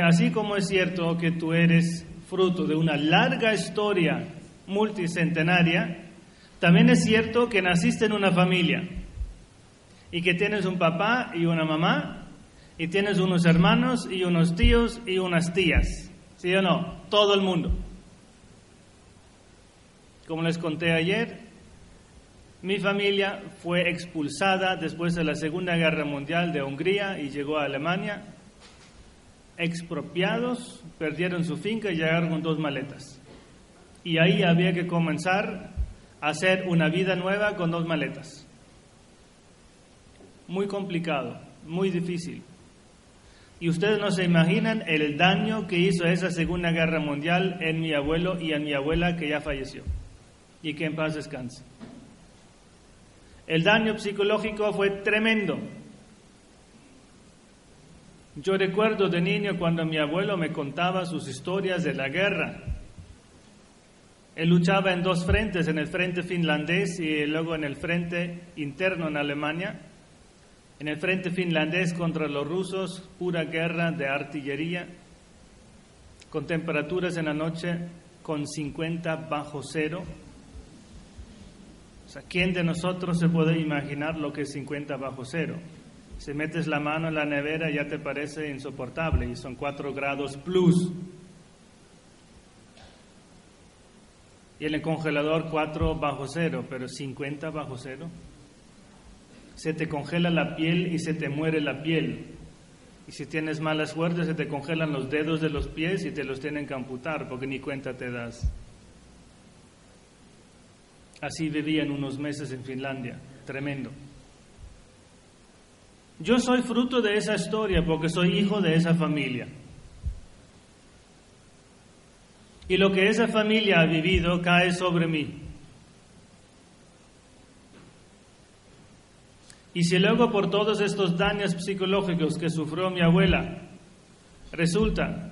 Así como es cierto que tú eres fruto de una larga historia multicentenaria, también es cierto que naciste en una familia y que tienes un papá y una mamá y tienes unos hermanos y unos tíos y unas tías. ¿Sí o no? Todo el mundo. Como les conté ayer, mi familia fue expulsada después de la Segunda Guerra Mundial de Hungría y llegó a Alemania. Expropiados, perdieron su finca y llegaron con dos maletas. Y ahí había que comenzar a hacer una vida nueva con dos maletas. Muy complicado, muy difícil. Y ustedes no se imaginan el daño que hizo esa Segunda Guerra Mundial en mi abuelo y en mi abuela que ya falleció. Y que en paz descanse. El daño psicológico fue tremendo. Yo recuerdo de niño cuando mi abuelo me contaba sus historias de la guerra. Él luchaba en dos frentes, en el frente finlandés y luego en el frente interno en Alemania. En el frente finlandés contra los rusos, pura guerra de artillería, con temperaturas en la noche con 50 bajo cero sea, ¿quién de nosotros se puede imaginar lo que es 50 bajo cero? Si metes la mano en la nevera ya te parece insoportable y son 4 grados plus. Y en el congelador 4 bajo cero, pero 50 bajo cero. Se te congela la piel y se te muere la piel. Y si tienes mala suerte, se te congelan los dedos de los pies y te los tienen que amputar porque ni cuenta te das. Así vivían unos meses en Finlandia. Tremendo. Yo soy fruto de esa historia porque soy hijo de esa familia. Y lo que esa familia ha vivido cae sobre mí. Y si luego por todos estos daños psicológicos que sufrió mi abuela, resulta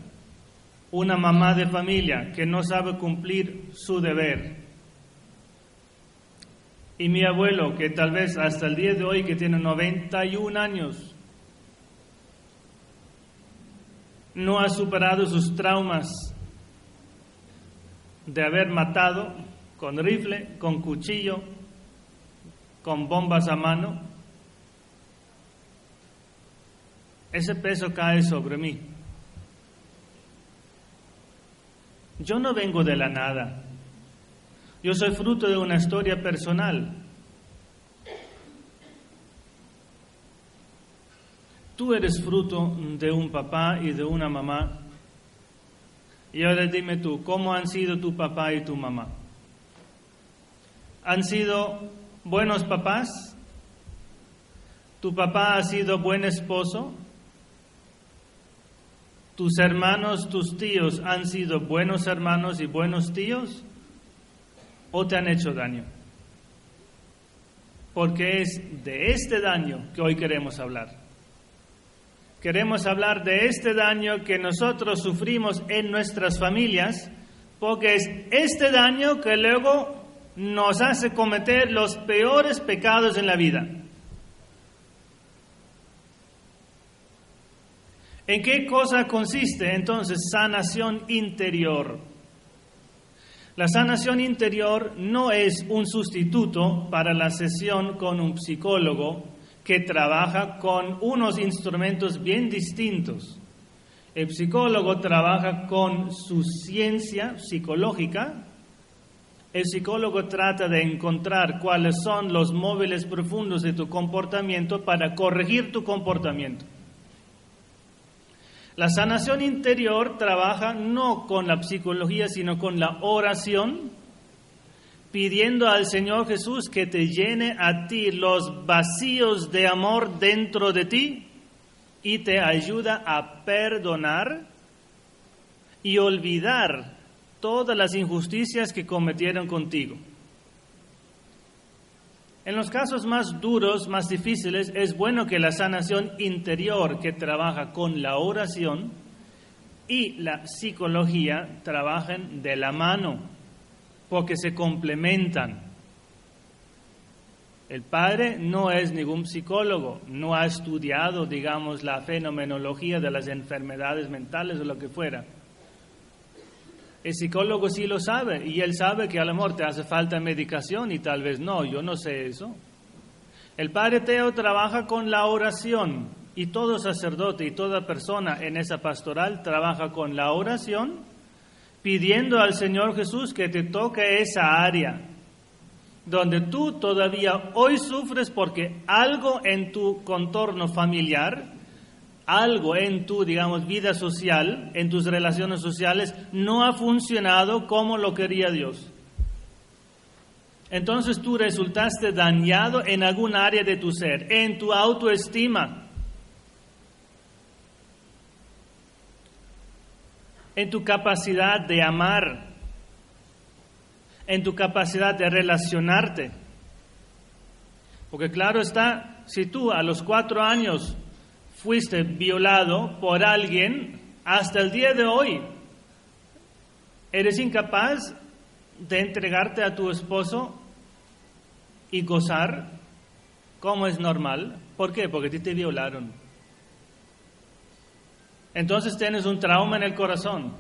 una mamá de familia que no sabe cumplir su deber, y mi abuelo, que tal vez hasta el día de hoy, que tiene 91 años, no ha superado sus traumas de haber matado con rifle, con cuchillo, con bombas a mano, ese peso cae sobre mí. Yo no vengo de la nada. Yo soy fruto de una historia personal. Tú eres fruto de un papá y de una mamá. Y ahora dime tú, ¿cómo han sido tu papá y tu mamá? ¿Han sido buenos papás? ¿Tu papá ha sido buen esposo? ¿Tus hermanos, tus tíos han sido buenos hermanos y buenos tíos? O te han hecho daño. Porque es de este daño que hoy queremos hablar. Queremos hablar de este daño que nosotros sufrimos en nuestras familias, porque es este daño que luego nos hace cometer los peores pecados en la vida. ¿En qué cosa consiste entonces sanación interior? La sanación interior no es un sustituto para la sesión con un psicólogo que trabaja con unos instrumentos bien distintos. El psicólogo trabaja con su ciencia psicológica. El psicólogo trata de encontrar cuáles son los móviles profundos de tu comportamiento para corregir tu comportamiento. La sanación interior trabaja no con la psicología, sino con la oración, pidiendo al Señor Jesús que te llene a ti los vacíos de amor dentro de ti y te ayuda a perdonar y olvidar todas las injusticias que cometieron contigo. En los casos más duros, más difíciles, es bueno que la sanación interior que trabaja con la oración y la psicología trabajen de la mano, porque se complementan. El padre no es ningún psicólogo, no ha estudiado, digamos, la fenomenología de las enfermedades mentales o lo que fuera. El psicólogo sí lo sabe y él sabe que a lo mejor te hace falta medicación y tal vez no, yo no sé eso. El Padre Teo trabaja con la oración y todo sacerdote y toda persona en esa pastoral trabaja con la oración pidiendo al Señor Jesús que te toque esa área donde tú todavía hoy sufres porque algo en tu contorno familiar, algo en tu, digamos, vida social, en tus relaciones sociales, no ha funcionado como lo quería Dios. Entonces tú resultaste dañado en algún área de tu ser, en tu autoestima, en tu capacidad de amar, en tu capacidad de relacionarte. Porque claro está, si tú a los cuatro años fuiste violado por alguien, hasta el día de hoy eres incapaz de entregarte a tu esposo y gozar como es normal. ¿Por qué? Porque a ti te violaron. Entonces tienes un trauma en el corazón.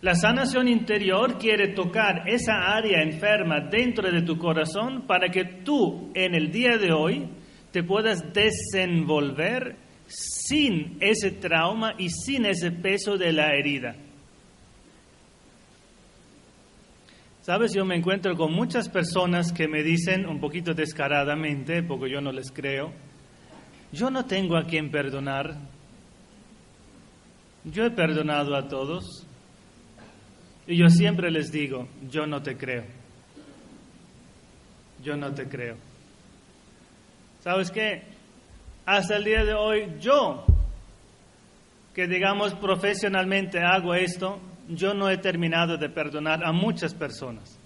La sanación interior quiere tocar esa área enferma dentro de tu corazón para que tú en el día de hoy te puedas desenvolver sin ese trauma y sin ese peso de la herida. Sabes, yo me encuentro con muchas personas que me dicen un poquito descaradamente, porque yo no les creo, yo no tengo a quien perdonar. Yo he perdonado a todos. Y yo siempre les digo, yo no te creo. Yo no te creo. ¿Sabes qué? Hasta el día de hoy yo, que digamos profesionalmente hago esto, yo no he terminado de perdonar a muchas personas.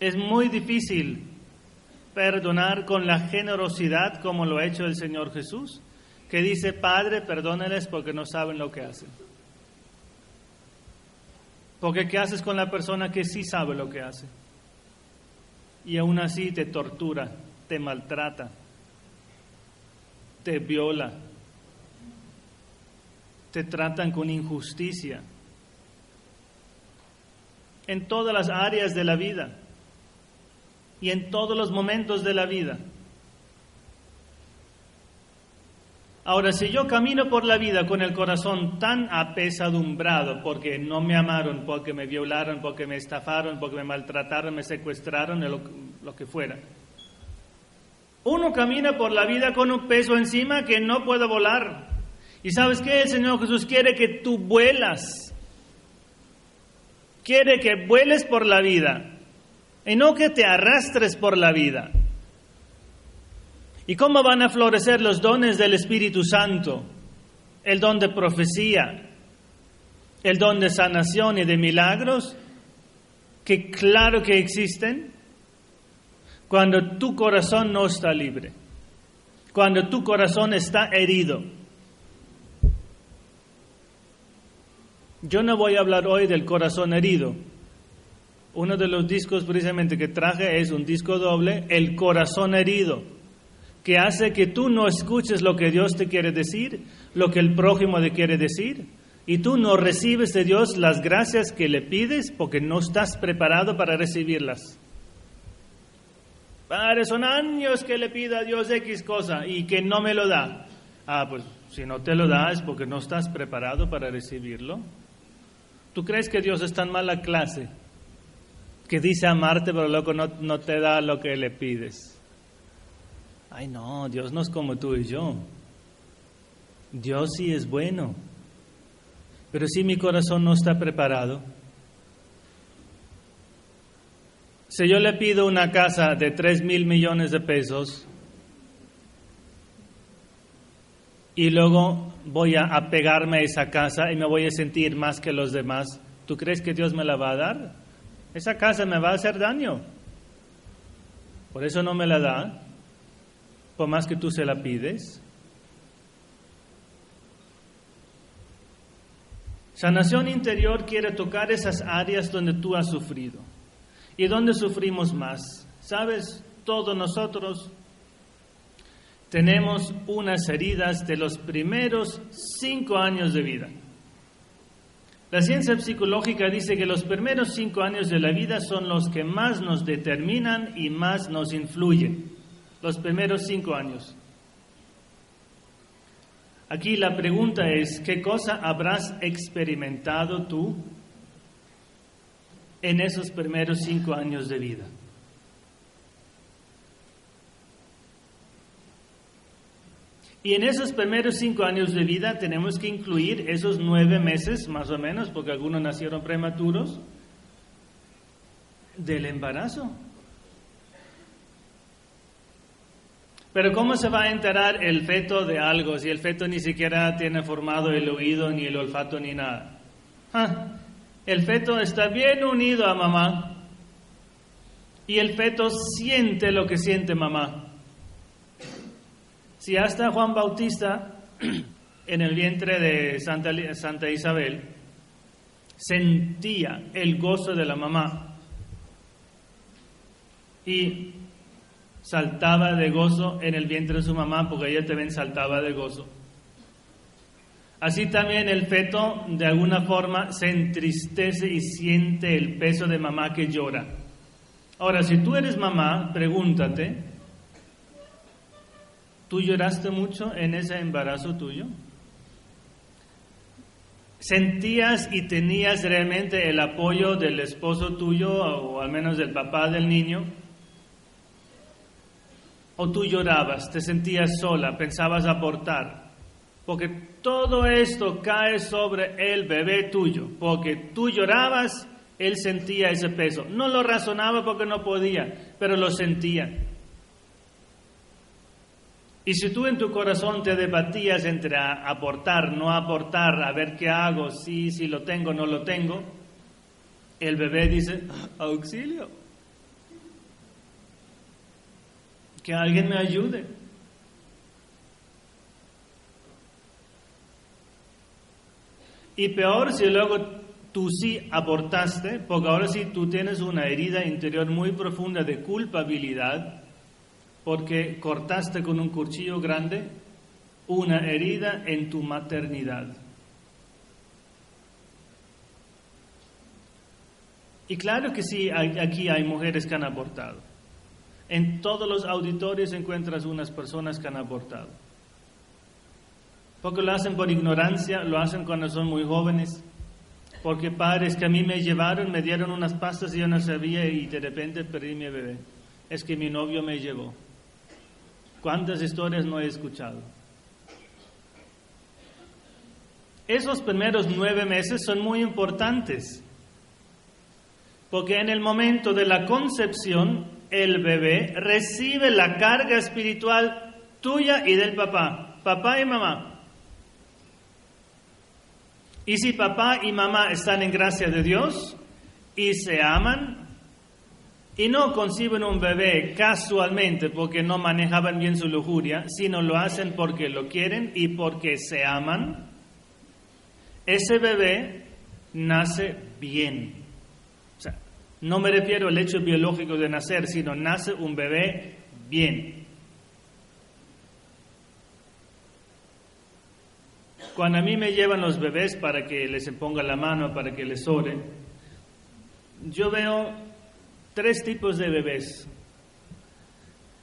Es muy difícil perdonar con la generosidad como lo ha hecho el Señor Jesús, que dice, Padre, perdónales porque no saben lo que hacen. Porque ¿qué haces con la persona que sí sabe lo que hace? Y aún así te tortura, te maltrata, te viola, te tratan con injusticia en todas las áreas de la vida y en todos los momentos de la vida. Ahora, si yo camino por la vida con el corazón tan apesadumbrado porque no me amaron, porque me violaron, porque me estafaron, porque me maltrataron, me secuestraron, lo, que fuera. Uno camina por la vida con un peso encima que no puede volar. ¿Y sabes qué? El Señor Jesús quiere que tú vuelas. Quiere que vueles por la vida y no que te arrastres por la vida. ¿Y cómo van a florecer los dones del Espíritu Santo? El don de profecía, el don de sanación y de milagros, que claro que existen, cuando tu corazón no está libre, cuando tu corazón está herido. Yo no voy a hablar hoy del corazón herido. Uno de los discos precisamente que traje es un disco doble, El corazón herido que hace que tú no escuches lo que Dios te quiere decir, lo que el prójimo te quiere decir, y tú no recibes de Dios las gracias que le pides porque no estás preparado para recibirlas. Padre, son años que le pido a Dios X cosa y que no me lo da. Ah, pues si no te lo da es porque no estás preparado para recibirlo. ¿Tú crees que Dios es tan mala clase que dice amarte pero luego no, no te da lo que le pides? Ay, no, Dios no es como tú y yo. Dios sí es bueno. Pero si mi corazón no está preparado, si yo le pido una casa de 3 mil millones de pesos y luego voy a apegarme a esa casa y me voy a sentir más que los demás, ¿tú crees que Dios me la va a dar? Esa casa me va a hacer daño. Por eso no me la da por más que tú se la pides. Sanación interior quiere tocar esas áreas donde tú has sufrido. ¿Y dónde sufrimos más? ¿Sabes? Todos nosotros tenemos unas heridas de los primeros cinco años de vida. La ciencia psicológica dice que los primeros cinco años de la vida son los que más nos determinan y más nos influyen. Los primeros cinco años. Aquí la pregunta es, ¿qué cosa habrás experimentado tú en esos primeros cinco años de vida? Y en esos primeros cinco años de vida tenemos que incluir esos nueve meses, más o menos, porque algunos nacieron prematuros, del embarazo. Pero ¿cómo se va a enterar el feto de algo si el feto ni siquiera tiene formado el oído, ni el olfato, ni nada? Ah, el feto está bien unido a mamá y el feto siente lo que siente mamá. Si hasta Juan Bautista, en el vientre de Santa, Santa Isabel, sentía el gozo de la mamá y saltaba de gozo en el vientre de su mamá, porque ella también saltaba de gozo. Así también el feto de alguna forma se entristece y siente el peso de mamá que llora. Ahora, si tú eres mamá, pregúntate, ¿Tú lloraste mucho en ese embarazo tuyo? ¿Sentías y tenías realmente el apoyo del esposo tuyo o al menos del papá del niño? ¿O tú llorabas, te sentías sola, pensabas aportar? Porque todo esto cae sobre el bebé tuyo, porque tú llorabas, él sentía ese peso. No lo razonaba porque no podía, pero lo sentía. Y si tú en tu corazón te debatías entre aportar, no aportar, a ver qué hago, sí, si lo tengo, no lo tengo, el bebé dice, auxilio, que alguien me ayude. Y peor si luego tú sí aportaste, porque ahora sí tú tienes una herida interior muy profunda de culpabilidad, porque cortaste con un cuchillo grande una herida en tu maternidad. Y claro que sí, aquí hay mujeres que han abortado. En todos los auditorios encuentras unas personas que han abortado. Porque lo hacen por ignorancia, lo hacen cuando son muy jóvenes. Porque padres que a mí me llevaron, me dieron unas pastas y yo no sabía y de repente perdí mi bebé. Es que mi novio me llevó. ¿Cuántas historias no he escuchado? Esos primeros nueve meses son muy importantes, porque en el momento de la concepción el bebé recibe la carga espiritual tuya y del papá, papá y mamá. Y si papá y mamá están en gracia de Dios y se aman, y no conciben un bebé casualmente porque no manejaban bien su lujuria, sino lo hacen porque lo quieren y porque se aman, ese bebé nace bien. No me refiero al hecho biológico de nacer, sino nace un bebé bien. Cuando a mí me llevan los bebés para que les ponga la mano, para que les ore, yo veo tres tipos de bebés.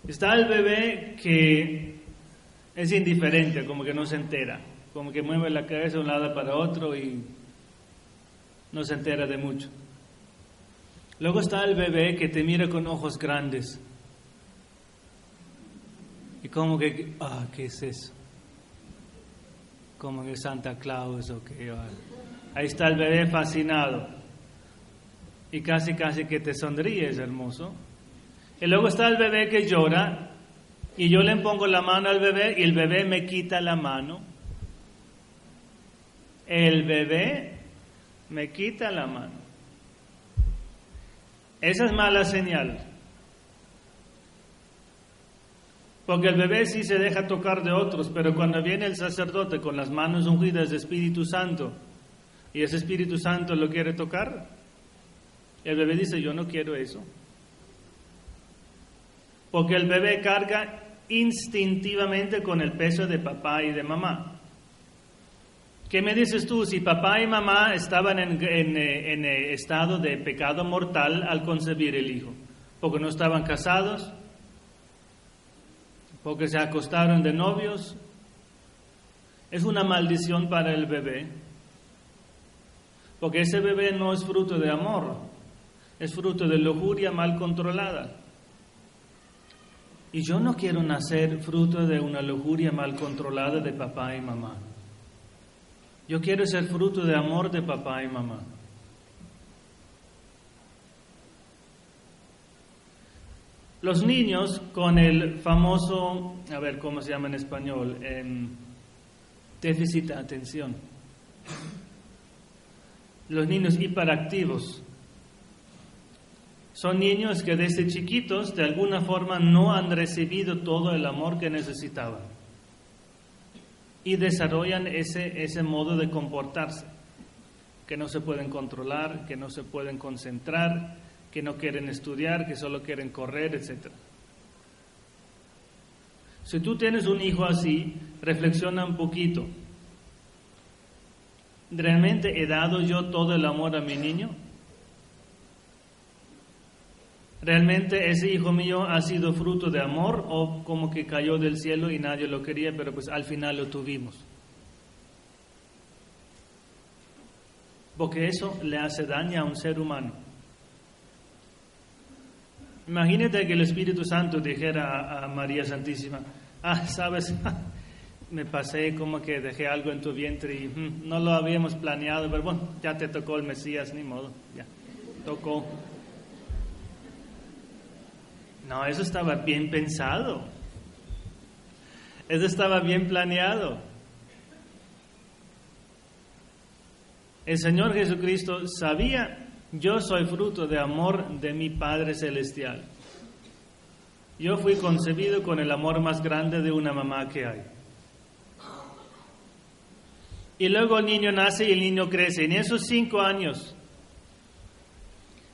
Está el bebé que es indiferente, como que no se entera, como que mueve la cabeza de un lado para otro y no se entera de mucho. Luego está el bebé que te mira con ojos grandes. Y como que, ah, ¿qué es eso? Como que Santa Claus o que... Ahí está el bebé fascinado y casi casi que te sonríes, hermoso. Y luego está el bebé que llora y yo le pongo la mano al bebé y el bebé me quita la mano. El bebé me quita la mano. Esa es mala señal. Porque el bebé sí se deja tocar de otros, pero cuando viene el sacerdote con las manos ungidas de Espíritu Santo y ese Espíritu Santo lo quiere tocar, El bebé dice, yo no quiero eso. Porque el bebé carga instintivamente con el peso de papá y de mamá. ¿Qué me dices tú si papá y mamá estaban en, en, estado de pecado mortal al concebir el hijo? Porque no estaban casados, porque se acostaron de novios. Es una maldición para el bebé, porque ese bebé no es fruto de amor, es fruto de lujuria mal controlada. Y yo no quiero nacer fruto de una lujuria mal controlada de papá y mamá. Yo quiero ser fruto de amor de papá y mamá. Los niños con el famoso, a ver cómo se llama en español, em, déficit de atención. Los niños hiperactivos son niños que desde chiquitos de alguna forma no han recibido todo el amor que necesitaban y desarrollan ese, ese modo de comportarse, que no se pueden controlar, que no se pueden concentrar, que no quieren estudiar, que solo quieren correr, etc. Si tú tienes un hijo así, reflexiona un poquito. ¿Realmente he dado yo todo el amor a mi niño? ¿Realmente ese hijo mío ha sido fruto de amor o como que cayó del cielo y nadie lo quería, pero pues al final lo tuvimos? Porque eso le hace daño a un ser humano. Imagínate que el Espíritu Santo dijera a, María Santísima, ah, sabes, me pasé como que dejé algo en tu vientre y mm, no lo habíamos planeado, pero bueno, ya te tocó el Mesías, ni modo, ya, tocó. No, eso estaba bien pensado. Eso estaba bien planeado. El Señor Jesucristo sabía, yo soy fruto de amor de mi Padre Celestial. Yo fui concebido con el amor más grande de una mamá que hay. Y luego el niño nace y el niño crece. En esos cinco años,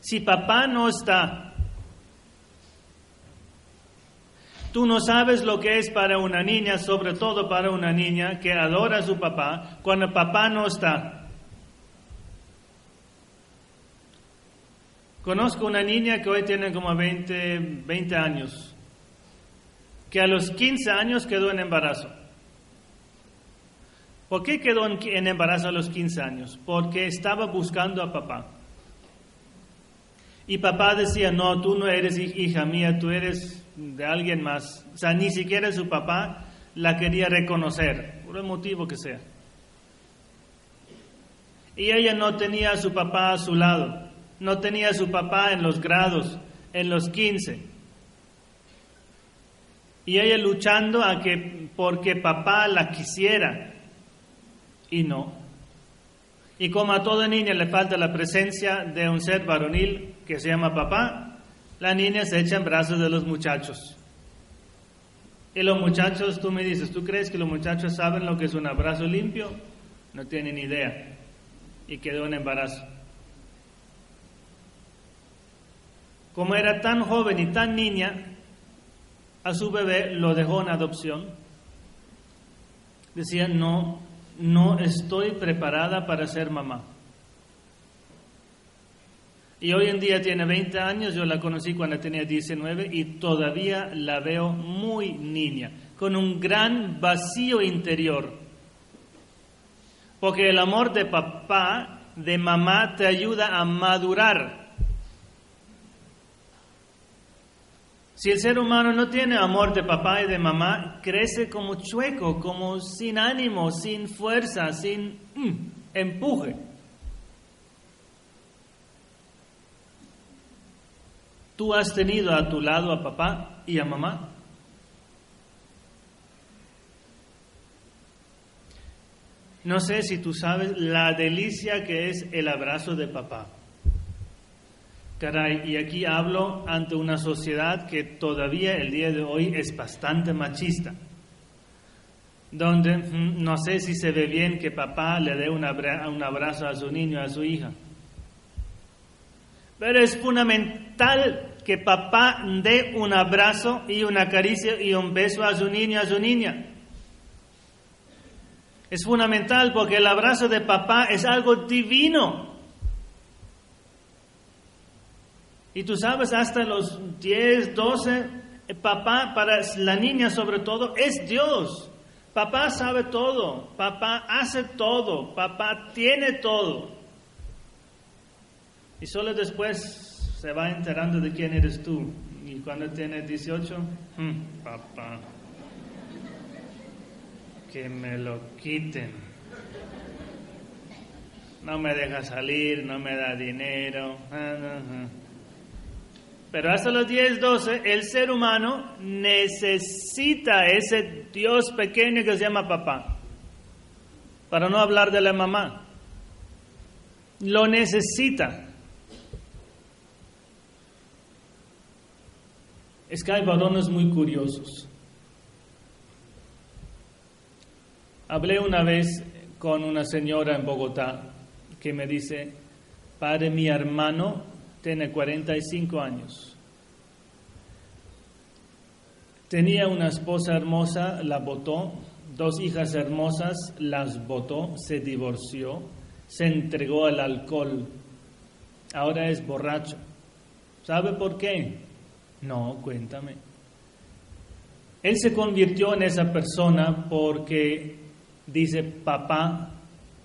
si papá no está, Tú no sabes lo que es para una niña, sobre todo para una niña que adora a su papá, cuando papá no está. Conozco una niña que hoy tiene como 20, 20 años, que a los 15 años quedó en embarazo. ¿Por qué quedó en embarazo a los 15 años? Porque estaba buscando a papá. Y papá decía, no, tú no eres hija mía, tú eres de alguien más. O sea, ni siquiera su papá la quería reconocer, por el motivo que sea. Y ella no tenía a su papá a su lado, no tenía a su papá en los grados, en los 15. Y ella luchando a que porque papá la quisiera y no. Y como a toda niña le falta la presencia de un ser varonil que se llama papá, la niña se echa en brazos de los muchachos. Y los muchachos, tú me dices, ¿tú crees que los muchachos saben lo que es un abrazo limpio? No tienen idea. Y quedó en embarazo. Como era tan joven y tan niña, a su bebé lo dejó en adopción. Decía, no, no estoy preparada para ser mamá. Y hoy en día tiene 20 años, yo la conocí cuando tenía 19 y todavía la veo muy niña, con un gran vacío interior. Porque el amor de papá, de mamá, te ayuda a madurar. Si el ser humano no tiene amor de papá y de mamá, crece como chueco, como sin ánimo, sin fuerza, sin mm, empuje. ¿Tú has tenido a tu lado a papá y a mamá? No sé si tú sabes la delicia que es el abrazo de papá. Caray, y aquí hablo ante una sociedad que todavía el día de hoy es bastante machista, donde mm, no sé si se ve bien que papá le dé un abrazo a su niño, a su hija. Pero es fundamental que papá dé un abrazo y una caricia y un beso a su niño, a su niña. Es fundamental porque el abrazo de papá es algo divino. Y tú sabes, hasta los 10, 12, papá para la niña sobre todo es Dios. Papá sabe todo, papá hace todo, papá tiene todo. Y solo después se va enterando de quién eres tú. Y cuando tiene 18, hmm, papá, que me lo quiten. No me deja salir, no me da dinero. Ah, Pero hasta los 10, 12, el ser humano necesita ese Dios pequeño que se llama papá. Para no hablar de la mamá. Lo necesita. Es que hay varones muy curiosos. Hablé una vez con una señora en Bogotá que me dice, padre, mi hermano tiene 45 años. Tenía una esposa hermosa, la votó, dos hijas hermosas, las votó, se divorció, se entregó al alcohol, ahora es borracho. ¿Sabe por qué? No, cuéntame. Él se convirtió en esa persona porque dice, papá,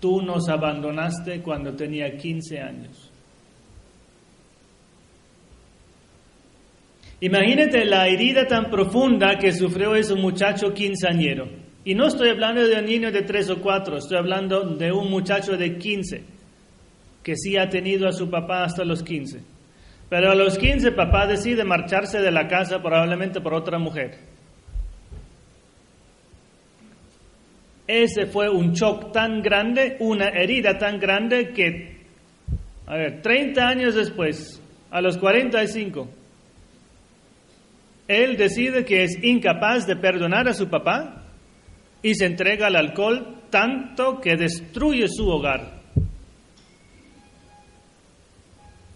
tú nos abandonaste cuando tenía 15 años. Imagínate la herida tan profunda que sufrió ese muchacho quinceañero. Y no estoy hablando de un niño de 3 o 4, estoy hablando de un muchacho de 15, que sí ha tenido a su papá hasta los 15. Pero a los 15 papá decide marcharse de la casa probablemente por otra mujer. Ese fue un shock tan grande, una herida tan grande que, a ver, 30 años después, a los 45, él decide que es incapaz de perdonar a su papá y se entrega al alcohol tanto que destruye su hogar.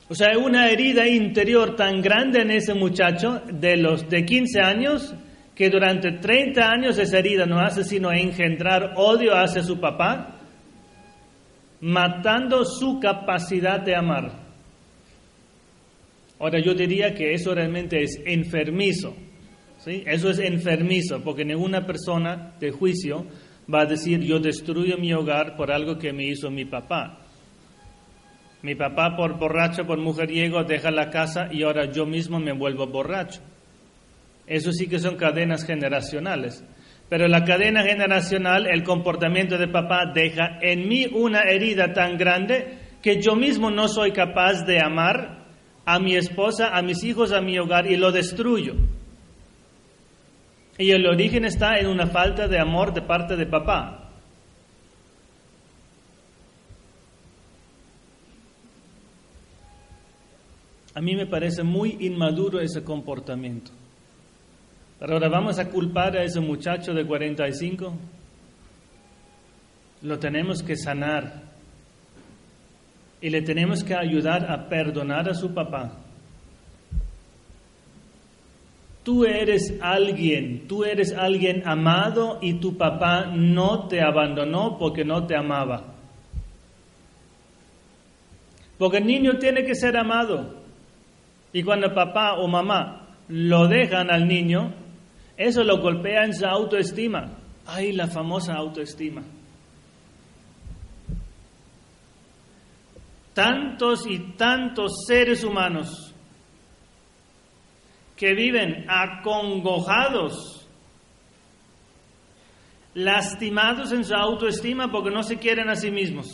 O sea, una herida interior tan grande en ese muchacho de los de 15 años que durante 30 años esa herida no hace sino engendrar odio hacia su papá, matando su capacidad de amar. Ahora yo diría que eso realmente es enfermizo. ¿sí? Eso es enfermizo, porque ninguna persona de juicio va a decir yo destruyo mi hogar por algo que me hizo mi papá. Mi papá por borracho, por mujeriego, deja la casa y ahora yo mismo me vuelvo borracho. Eso sí que son cadenas generacionales. Pero la cadena generacional, el comportamiento de papá deja en mí una herida tan grande que yo mismo no soy capaz de amar a mi esposa, a mis hijos, a mi hogar y lo destruyo. Y el origen está en una falta de amor de parte de papá. A mí me parece muy inmaduro ese comportamiento. Pero ahora vamos a culpar a ese muchacho de 45. Lo tenemos que sanar. Y le tenemos que ayudar a perdonar a su papá. Tú eres alguien, tú eres alguien amado y tu papá no te abandonó porque no te amaba. Porque el niño tiene que ser amado. Y cuando papá o mamá lo dejan al niño, eso lo golpea en su autoestima. Ay, la famosa autoestima. Tantos y tantos seres humanos que viven acongojados, lastimados en su autoestima porque no se quieren a sí mismos.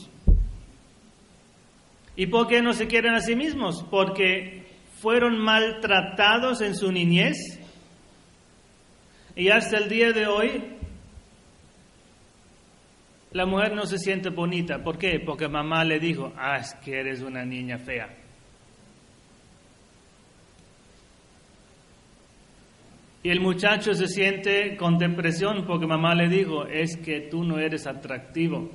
¿Y por qué no se quieren a sí mismos? Porque fueron maltratados en su niñez y hasta el día de hoy la mujer no se siente bonita. ¿Por qué? Porque mamá le dijo, ah, es que eres una niña fea. Y el muchacho se siente con depresión porque mamá le dijo, es que tú no eres atractivo.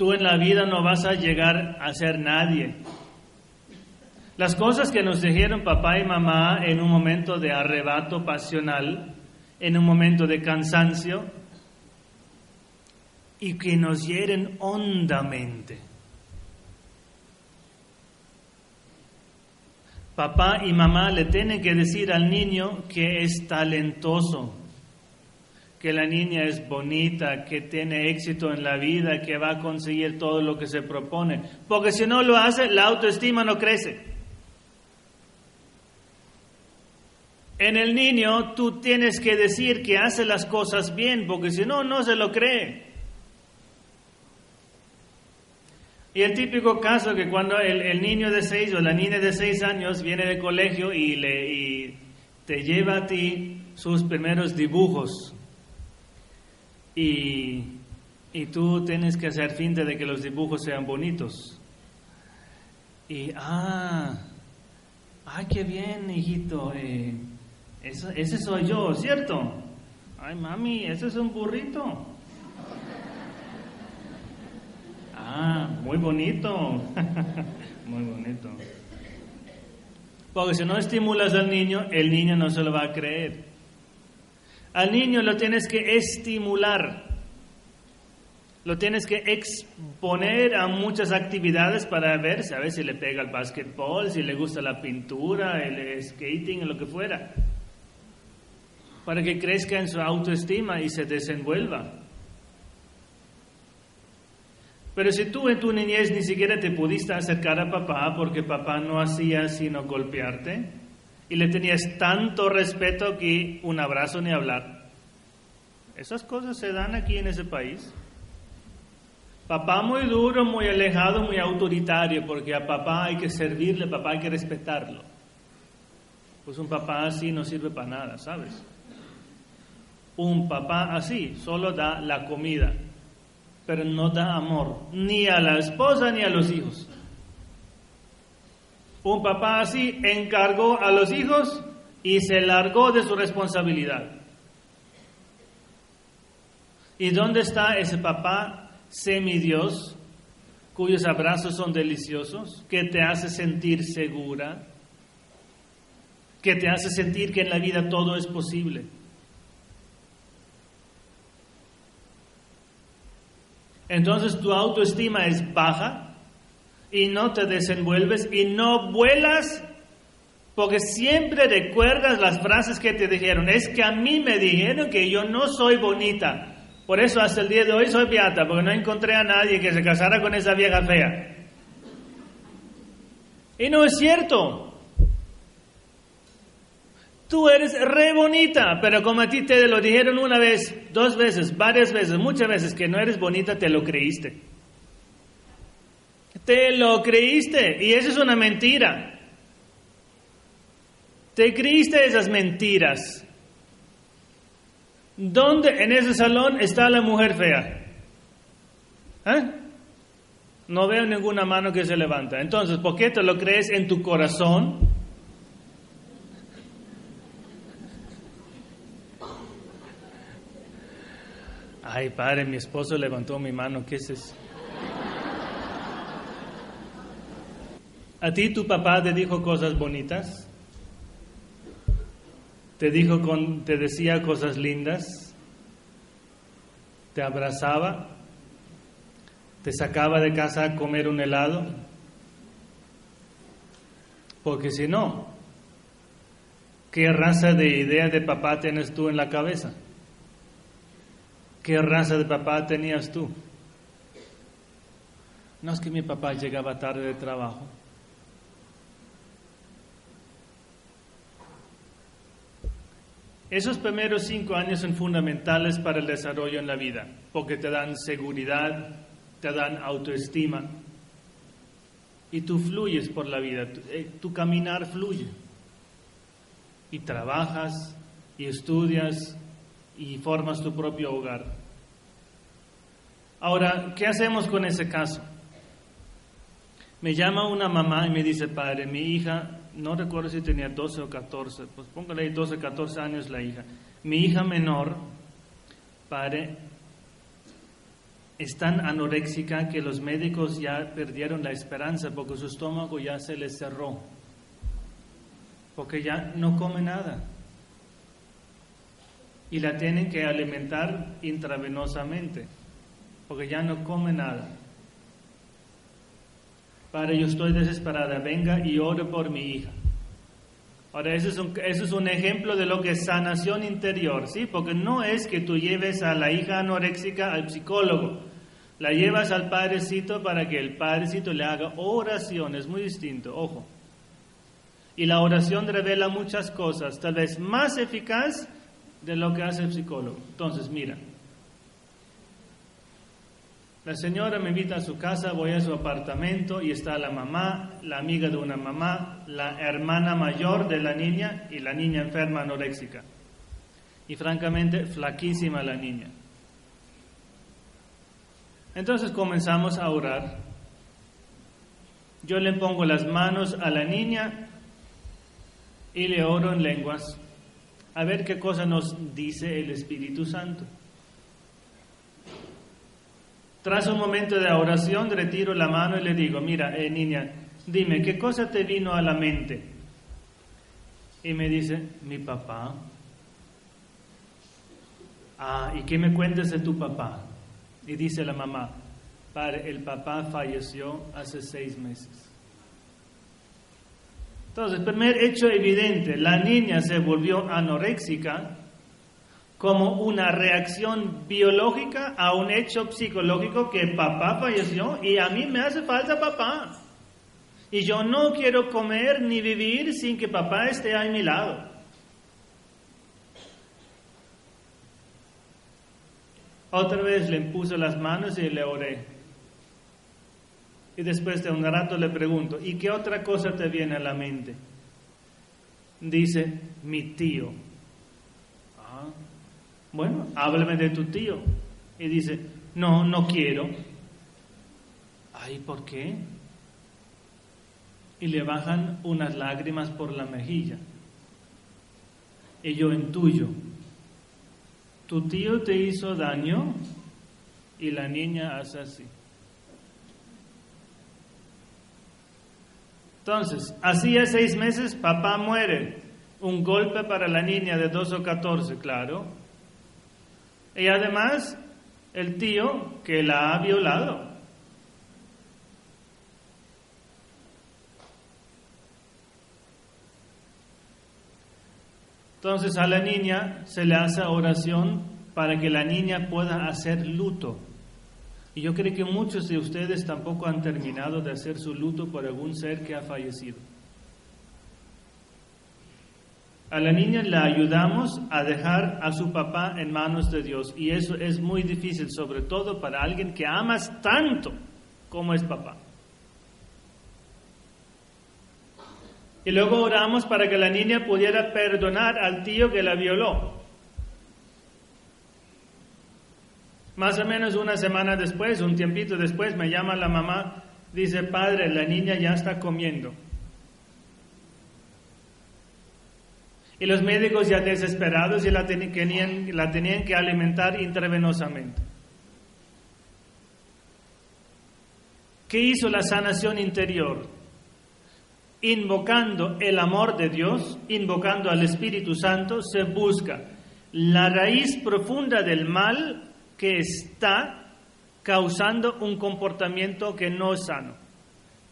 Tú en la vida no vas a llegar a ser nadie. Las cosas que nos dijeron papá y mamá en un momento de arrebato pasional, en un momento de cansancio, y que nos hieren hondamente. Papá y mamá le tienen que decir al niño que es talentoso, que la niña es bonita, que tiene éxito en la vida, que va a conseguir todo lo que se propone. Porque si no lo hace, la autoestima no crece. En el niño tú tienes que decir que hace las cosas bien, porque si no, no se lo cree. Y el típico caso que cuando el, niño de seis o la niña de seis años viene de colegio y, le, y te lleva a ti sus primeros dibujos y, tú tienes que hacer finta de que los dibujos sean bonitos. Y, ah, ay, qué bien, hijito, eh, ese soy yo, ¿cierto? Ay, mami, ese es un burrito. Ah, muy bonito, muy bonito. Porque si no estimulas al niño, el niño no se lo va a creer. Al niño lo tienes que estimular, lo tienes que exponer a muchas actividades para ver. Si le pega el básquetbol, si le gusta la pintura, el skating, lo que fuera. Para que crezca en su autoestima y se desenvuelva. Pero si tú en tu niñez ni siquiera te pudiste acercar a papá porque papá no hacía sino golpearte, y le tenías tanto respeto que un abrazo ni hablar. Esas cosas se dan aquí en ese país. Papá muy duro, muy alejado, muy autoritario, porque a papá hay que servirle, papá hay que respetarlo. Pues un papá así no sirve para nada, ¿sabes? Un papá así solo da la comida, pero no da amor, ni a la esposa ni a los hijos. Un papá así encargó a los hijos y se largó de su responsabilidad. ¿Y dónde está ese papá semidios cuyos abrazos son deliciosos, que te hace sentir segura, que te hace sentir que en la vida todo es posible? Entonces tu autoestima es baja y no te desenvuelves y no vuelas porque siempre recuerdas las frases que te dijeron. Es que a mí me dijeron que yo no soy bonita. Por eso hasta el día de hoy soy beata, porque no encontré a nadie que se casara con esa vieja fea. Y no es cierto. Tú eres re bonita, pero como a ti te lo dijeron una vez, dos veces, varias veces, muchas veces que no eres bonita, te lo creíste. Te lo creíste y eso es una mentira. Te creíste esas mentiras. ¿Dónde en ese salón está la mujer fea? ¿Eh? No veo ninguna mano que se levanta. Entonces, ¿por qué te lo crees en tu corazón? Ay, padre, mi esposo levantó mi mano. ¿Qué es eso? ¿A ti tu papá te dijo cosas bonitas? ¿Te, dijo con, te decía cosas lindas? ¿Te abrazaba? ¿Te sacaba de casa a comer un helado? Porque si no, ¿qué raza de idea de papá tienes tú en la cabeza? ¿Qué raza de papá tenías tú? No es que mi papá llegaba tarde de trabajo. Esos primeros cinco años son fundamentales para el desarrollo en la vida, porque te dan seguridad, te dan autoestima y tú fluyes por la vida, eh, tu, caminar fluye y trabajas y estudias y formas tu propio hogar. Ahora, ¿qué hacemos con ese caso? Me llama una mamá y me dice, padre, mi hija no recuerdo si tenía 12 o 14, pues póngale ahí 12, 14 años la hija. Mi hija menor, padre, es tan anoréxica que los médicos ya perdieron la esperanza porque su estómago ya se les cerró, porque ya no come nada. Y la tienen que alimentar intravenosamente, porque ya no come nada. Padre, yo estoy desesperada, venga y ore por mi hija. Ahora, eso es, un, eso es un ejemplo de lo que es sanación interior, ¿sí? Porque no es que tú lleves a la hija anoréxica al psicólogo, la llevas al padrecito para que el padrecito le haga oración, es muy distinto, ojo. Y la oración revela muchas cosas, tal vez más eficaz de lo que hace el psicólogo. Entonces, mira, la señora me invita a su casa, voy a su apartamento y está la mamá, la amiga de una mamá, la hermana mayor de la niña y la niña enferma anoréxica. Y francamente, flaquísima la niña. Entonces comenzamos a orar. Yo le pongo las manos a la niña y le oro en lenguas. A ver qué cosa nos dice el Espíritu Santo. Tras un momento de oración, retiro la mano y le digo, mira, eh, niña, dime, ¿qué cosa te vino a la mente? Y me dice, mi papá. Ah, ¿y qué me cuentas de tu papá? Y dice la mamá, padre, el papá falleció hace seis meses. Entonces, primer hecho evidente, la niña se volvió anoréxica como una reacción biológica a un hecho psicológico que papá falleció y a mí me hace falta papá. Y yo no quiero comer ni vivir sin que papá esté a mi lado. Otra vez le puse las manos y le oré. Y después de un rato le pregunto, ¿y qué otra cosa te viene a la mente? Dice, mi tío. Bueno, háblame de tu tío. Y dice, no, no quiero. Ay, ¿por qué? Y le bajan unas lágrimas por la mejilla. Y yo intuyo, tu tío te hizo daño y la niña hace así. Entonces, hacía seis meses, papá muere. Un golpe para la niña de 2 o 14, claro. Y además, el tío que la ha violado. Entonces a la niña se le hace oración para que la niña pueda hacer luto. Y yo creo que muchos de ustedes tampoco han terminado de hacer su luto por algún ser que ha fallecido. A la niña la ayudamos a dejar a su papá en manos de Dios y eso es muy difícil, sobre todo para alguien que amas tanto como es papá. Y luego oramos para que la niña pudiera perdonar al tío que la violó. Más o menos una semana después, un tiempito después, me llama la mamá, dice, padre, la niña ya está comiendo. Y los médicos ya desesperados y la, tenían, la tenían que alimentar intravenosamente. ¿Qué hizo la sanación interior? Invocando el amor de Dios, invocando al Espíritu Santo, se busca la raíz profunda del mal que está causando un comportamiento que no es sano,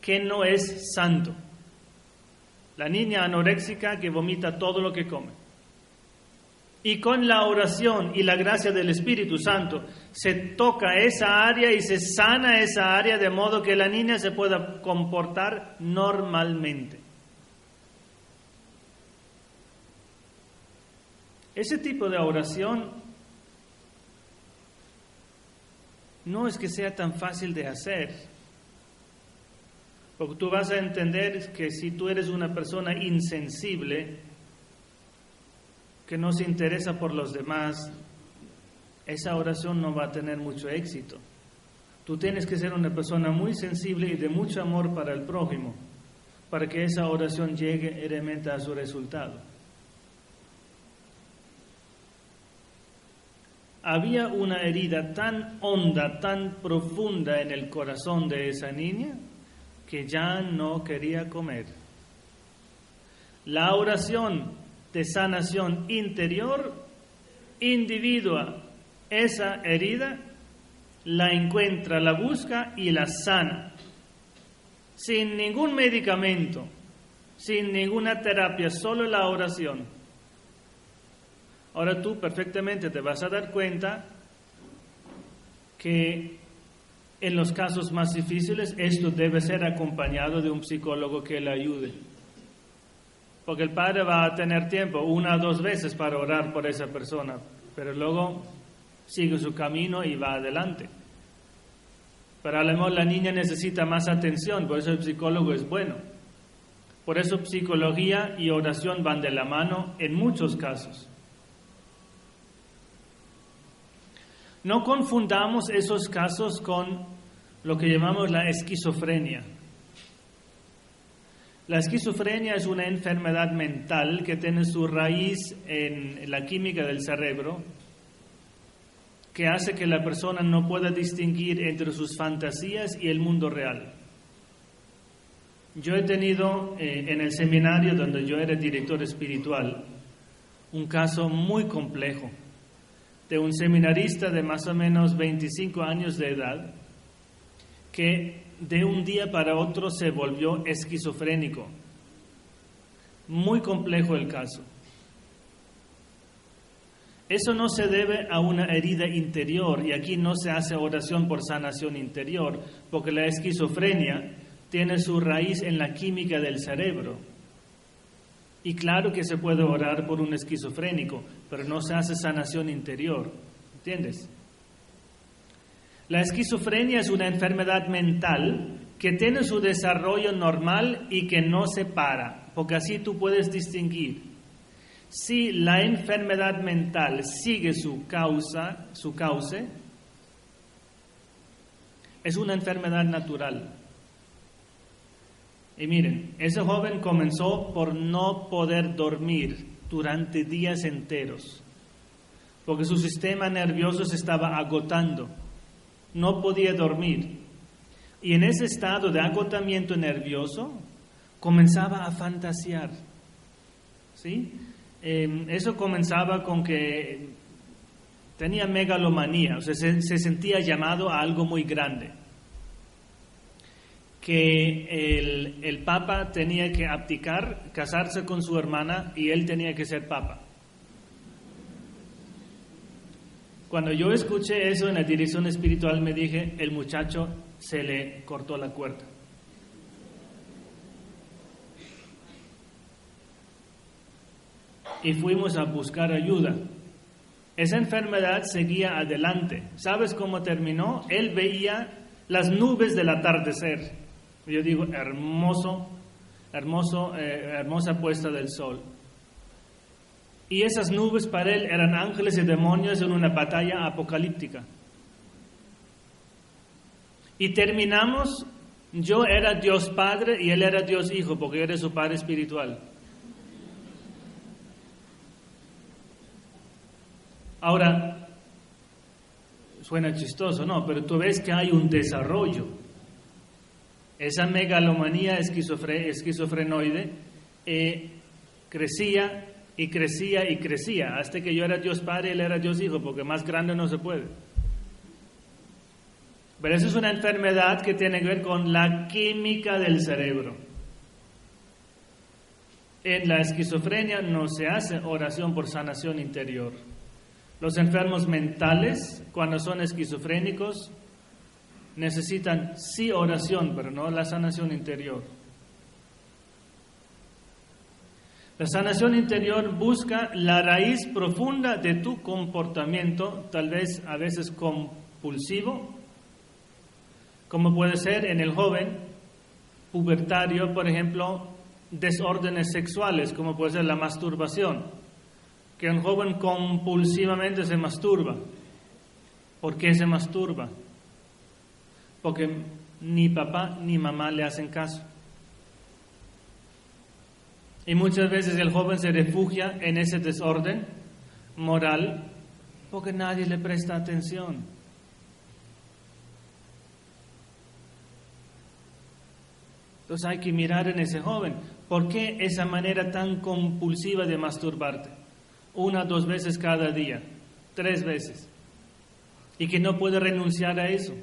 que no es santo la niña anoréxica que vomita todo lo que come. Y con la oración y la gracia del Espíritu Santo se toca esa área y se sana esa área de modo que la niña se pueda comportar normalmente. Ese tipo de oración no es que sea tan fácil de hacer. Porque tú vas a entender que si tú eres una persona insensible, que no se interesa por los demás, esa oración no va a tener mucho éxito. Tú tienes que ser una persona muy sensible y de mucho amor para el prójimo, para que esa oración llegue realmente a su resultado. había una herida tan honda, tan profunda en el corazón de esa niña que ya no quería comer. La oración de sanación interior individua esa herida, la encuentra, la busca y la sana, sin ningún medicamento, sin ninguna terapia, solo la oración. Ahora tú perfectamente te vas a dar cuenta que en los casos más difíciles esto debe ser acompañado de un psicólogo que le ayude. Porque el padre va a tener tiempo una o dos veces para orar por esa persona, pero luego sigue su camino y va adelante. Pero a lo mejor la niña necesita más atención, por eso el psicólogo es bueno. Por eso psicología y oración van de la mano en muchos casos. No confundamos esos casos con lo que llamamos la esquizofrenia. La esquizofrenia es una enfermedad mental que tiene su raíz en la química del cerebro, que hace que la persona no pueda distinguir entre sus fantasías y el mundo real. Yo he tenido eh, en el seminario donde yo era director espiritual un caso muy complejo de un seminarista de más o menos 25 años de edad que de un día para otro se volvió esquizofrénico. Muy complejo el caso. Eso no se debe a una herida interior y aquí no se hace oración por sanación interior, porque la esquizofrenia tiene su raíz en la química del cerebro. Y claro que se puede orar por un esquizofrénico, pero no se hace sanación interior. ¿Entiendes? La esquizofrenia es una enfermedad mental que tiene su desarrollo normal y que no se para, porque así tú puedes distinguir si la enfermedad mental sigue su causa, su cauce, es una enfermedad natural. Y miren, ese joven comenzó por no poder dormir durante días enteros, porque su sistema nervioso se estaba agotando, no podía dormir. Y en ese estado de agotamiento nervioso comenzaba a fantasear. ¿Sí? Em, eso comenzaba con que tenía megalomanía, o sea, se, sentía llamado a algo muy grande. Que el, el Papa tenía que abdicar, casarse con su hermana y él tenía que ser Papa. Cuando yo escuché eso en la dirección espiritual me dije, el muchacho se le cortó la cuerda. y fuimos a buscar ayuda. Esa enfermedad seguía adelante. ¿Sabes cómo terminó? Él veía las nubes del atardecer. Yo digo, hermoso, hermoso, eh, hermosa puesta del sol. Y esas nubes para él eran ángeles y demonios en una batalla apocalíptica. Y terminamos, yo era Dios Padre y él era Dios Hijo, porque era su Padre espiritual. Ahora, suena chistoso, ¿no? Pero tú ves que hay un desarrollo. Esa megalomanía esquizofrenoide eh, crecía y crecía y crecía, hasta que yo era Dios Padre y él era Dios Hijo, porque más grande no se puede. Pero eso es una enfermedad que tiene que ver con la química del cerebro. En la esquizofrenia no se hace oración por sanación interior. Los enfermos mentales, cuando son esquizofrénicos, necesitan sí oración, pero no la sanación interior. La sanación interior busca la raíz profunda de tu comportamiento, tal vez a veces compulsivo, como puede ser en el joven pubertario, por ejemplo, desórdenes sexuales, como puede ser la masturbación que un joven compulsivamente se masturba. ¿Por qué se masturba? Porque ni papá ni mamá le hacen caso. Y muchas veces el joven se refugia en ese desorden moral Porque nadie le presta atención. Entonces hay que mirar en ese joven. ¿Por qué esa manera tan compulsiva de masturbarte? Una, dos veces cada día, tres veces. Y que no puede renunciar a eso.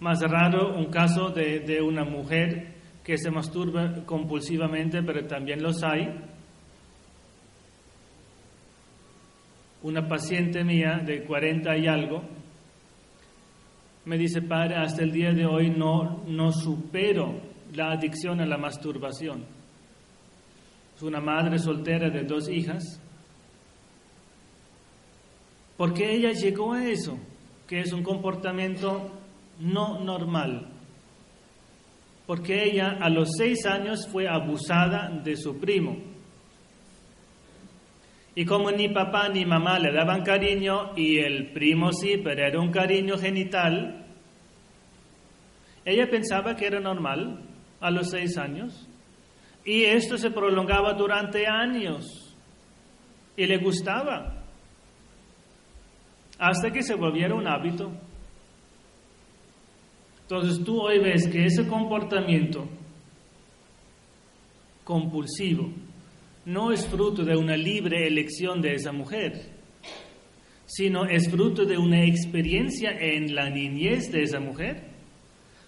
Más raro un caso de, de una mujer que se masturba compulsivamente, pero también los hay. Una paciente mía de 40 y algo me dice, padre, hasta el día de hoy no, no supero la adicción a la masturbación. Es una madre soltera de dos hijas. Porque ella llegó a eso, que es un comportamiento no normal. Porque ella a los seis años fue abusada de su primo. Y como ni papá ni mamá le daban cariño y el primo sí, pero era un cariño genital, ella pensaba que era normal a los seis años. Y esto se prolongaba durante años. Y le gustaba. Hasta que se volviera un hábito. Entonces tú hoy ves que ese comportamiento compulsivo no es fruto de una libre elección de esa mujer, sino es fruto de una experiencia en la niñez de esa mujer,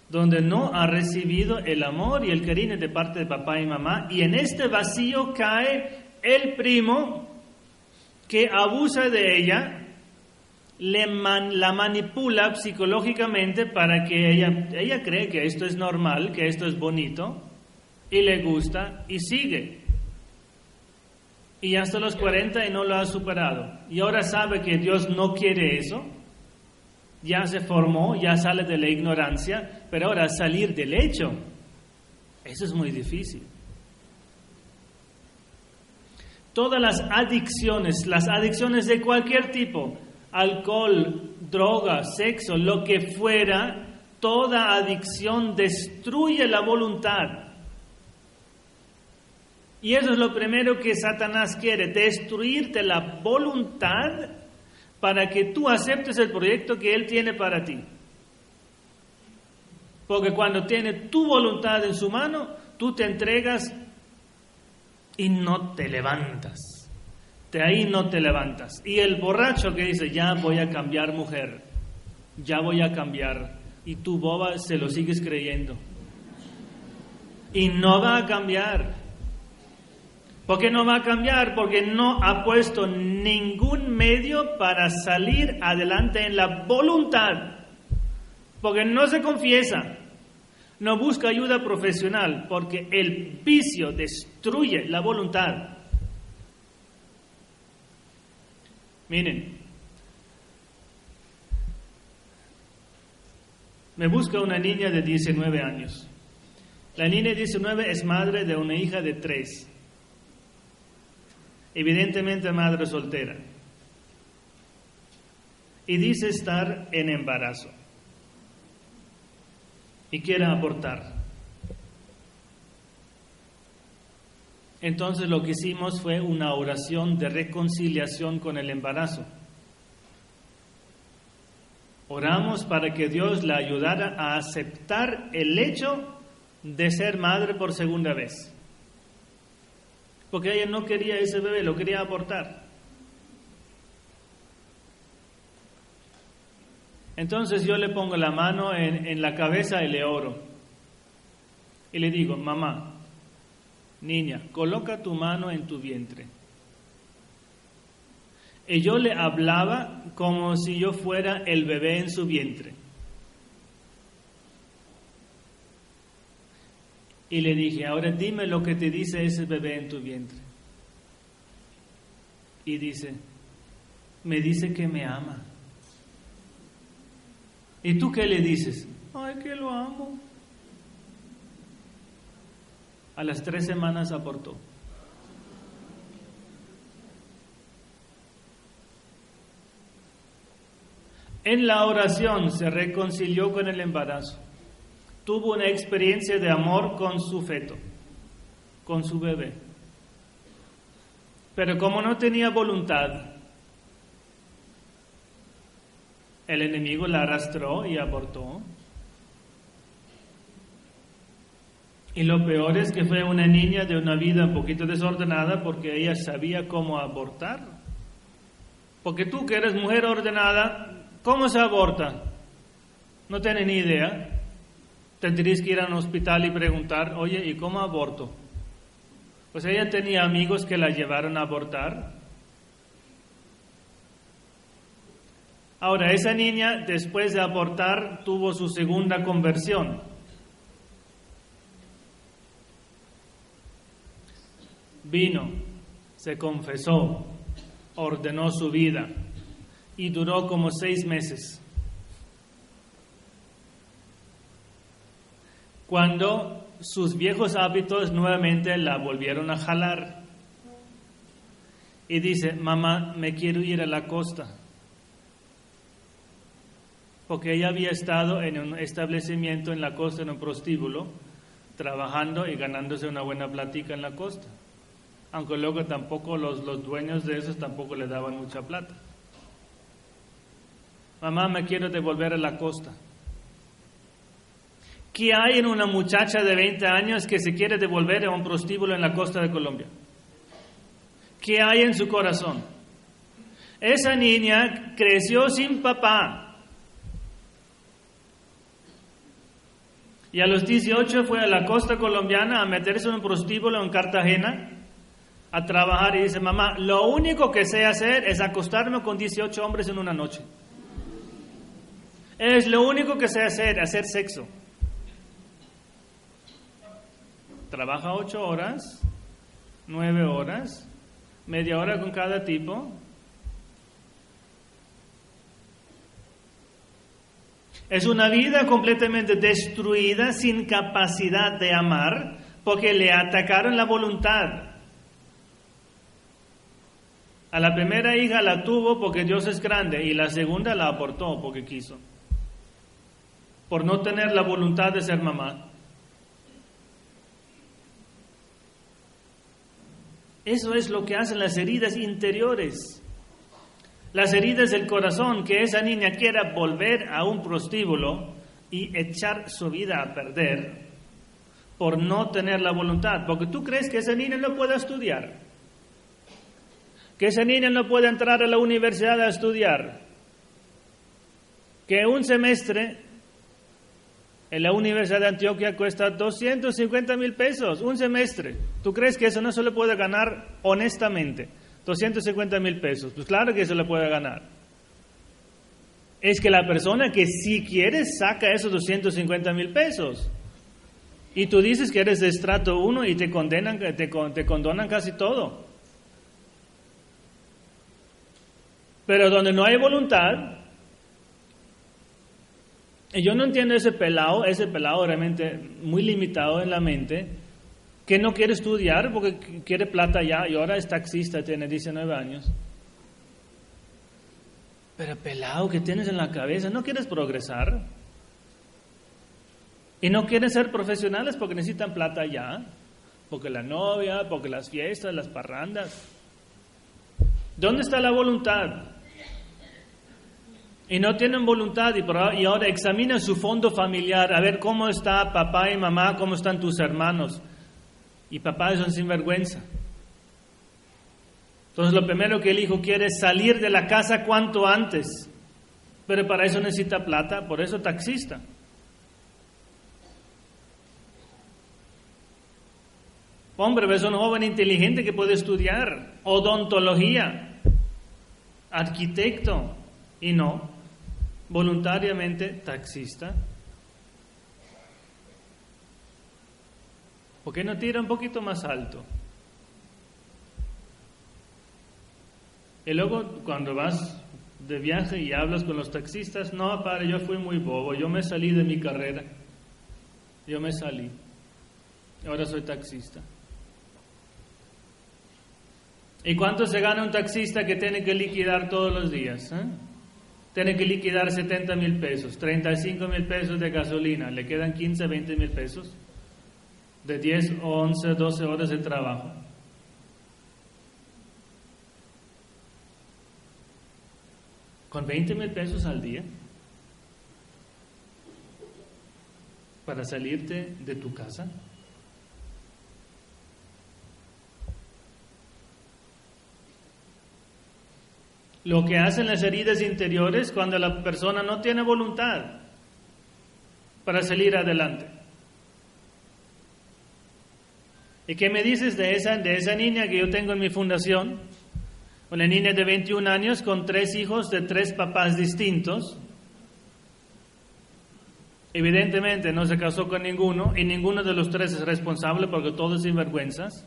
donde no ha recibido el amor y el cariño de parte de papá y mamá, y en este vacío cae el primo que abusa de ella, le la manipula psicológicamente para que ella, ella cree que esto es normal, que esto es bonito, y le gusta, y sigue y hasta los 40 y no lo ha superado. Y ahora sabe que Dios no quiere eso. Ya se formó, ya sale de la ignorancia, pero ahora salir del hecho, eso es muy difícil. Todas las adicciones, las adicciones de cualquier tipo, alcohol, droga, sexo, lo que fuera, toda adicción destruye la voluntad y eso es lo primero que Satanás quiere, destruirte la voluntad para que tú aceptes el proyecto que Él tiene para ti. Porque cuando tiene tu voluntad en su mano, tú te entregas y no te levantas. De ahí no te levantas. Y el borracho que dice, ya voy a cambiar mujer, ya voy a cambiar. Y tú boba se lo sigues creyendo. Y no va a cambiar. ¿Por qué no va a cambiar? Porque no ha puesto ningún medio para salir adelante en la voluntad. Porque no se confiesa. No busca ayuda profesional porque el vicio destruye la voluntad. Miren, me busca una niña de 19 años. La niña de 19 es madre de una hija de 3 evidentemente madre soltera, y dice estar en embarazo y quiere abortar. Entonces lo que hicimos fue una oración de reconciliación con el embarazo. Oramos para que Dios la ayudara a aceptar el hecho de ser madre por segunda vez porque ella no quería ese bebé, lo quería abortar. Entonces yo le pongo la mano en, la cabeza y le oro. Y le digo, mamá, niña, coloca tu mano en tu vientre. Y yo le hablaba como si yo fuera el bebé en su vientre. Y le dije, ahora dime lo que te dice ese bebé en tu vientre. Y dice, me dice que me ama. ¿Y tú qué le dices? Ay, que lo amo. A las tres semanas aportó. En la oración se reconcilió con el embarazo tuvo una experiencia de amor con su feto, con su bebé. Pero como no tenía voluntad, el enemigo la arrastró y abortó. Y lo peor es que fue una niña de una vida un poquito desordenada porque ella sabía cómo abortar. Porque tú que eres mujer ordenada, ¿cómo se aborta? No tienes ni idea. Tendrías que ir a un hospital y preguntar, oye, ¿y cómo aborto? Pues ella tenía amigos que la llevaron a abortar. Ahora, esa niña después de abortar tuvo su segunda conversión. Vino, se confesó, ordenó su vida y duró como seis meses. Cuando sus viejos hábitos nuevamente la volvieron a jalar. Y dice, mamá, me quiero ir a la costa. Porque ella había estado en un establecimiento en la costa, en un prostíbulo, trabajando y ganándose una buena plática en la costa. Aunque luego tampoco los, los dueños de esos tampoco le daban mucha plata. Mamá, me quiero devolver a la costa. ¿Qué hay en una muchacha de 20 años que se quiere devolver a un prostíbulo en la costa de Colombia? ¿Qué hay en su corazón? Esa niña creció sin papá. Y a los 18 fue a la costa colombiana a meterse en un prostíbulo en Cartagena a trabajar y dice, mamá, lo único que sé hacer es acostarme con 18 hombres en una noche. Es lo único que sé hacer, hacer sexo. trabaja ocho horas, nueve horas, media hora con cada tipo. Es una vida completamente destruida, sin capacidad de amar, porque le atacaron la voluntad. A la primera hija la tuvo porque Dios es grande y la segunda la aportó porque quiso, por no tener la voluntad de ser mamá. Eso es lo que hacen las heridas interiores. Las heridas del corazón, que esa niña quiera volver a un prostíbulo y echar su vida a perder por no tener la voluntad. Porque tú crees que esa niña no puede estudiar. Que esa niña no puede entrar a la universidad a estudiar. Que un semestre en la Universidad de Antioquia cuesta 250 mil pesos un semestre. ¿Tú crees que eso no se le puede ganar honestamente? 250 mil pesos. Pues claro que se le puede ganar. Es que la persona que sí quiere saca esos 250 mil pesos. Y tú dices que eres de estrato 1 y te condenan, te, te condonan casi todo. Pero donde no hay voluntad, yo no entiendo ese pelado, ese pelado realmente muy limitado en la mente, que no quiere estudiar porque quiere plata ya y ahora es taxista, tiene 19 años. Pero pelado que tienes en la cabeza, no quieres progresar. Y no quieren ser profesionales porque necesitan plata ya. Porque la novia, porque las fiestas, las parrandas. ¿Dónde está la voluntad? Y no tienen voluntad y, ahora examina su fondo familiar, a ver cómo está papá y mamá, cómo están tus hermanos. Y papá es un sinvergüenza. Entonces lo primero que el hijo quiere es salir de la casa cuanto antes, pero para eso necesita plata, por eso taxista. Hombre, ves un joven inteligente que puede estudiar odontología, arquitecto, y no, voluntariamente taxista? ¿Por qué no tira un poquito más alto? Y luego cuando vas de viaje y hablas con los taxistas, no, padre, yo fui muy bobo, yo me salí de mi carrera, yo me salí, ahora soy taxista. ¿Y cuánto se gana un taxista que tiene que liquidar todos los días? Eh? tiene que liquidar 70 mil pesos, 35 mil pesos de gasolina, le quedan 15, 20 mil pesos de 10, 11, 12 horas de trabajo. Con 20 mil pesos al día para salirte de tu casa. Lo que hacen las heridas interiores cuando la persona no tiene voluntad para salir adelante. ¿Y qué me dices de esa, de esa niña que yo tengo en mi fundación? Una niña de 21 años con tres hijos de tres papás distintos. Evidentemente no se casó con ninguno y ninguno de los tres es responsable porque todos sinvergüenzas.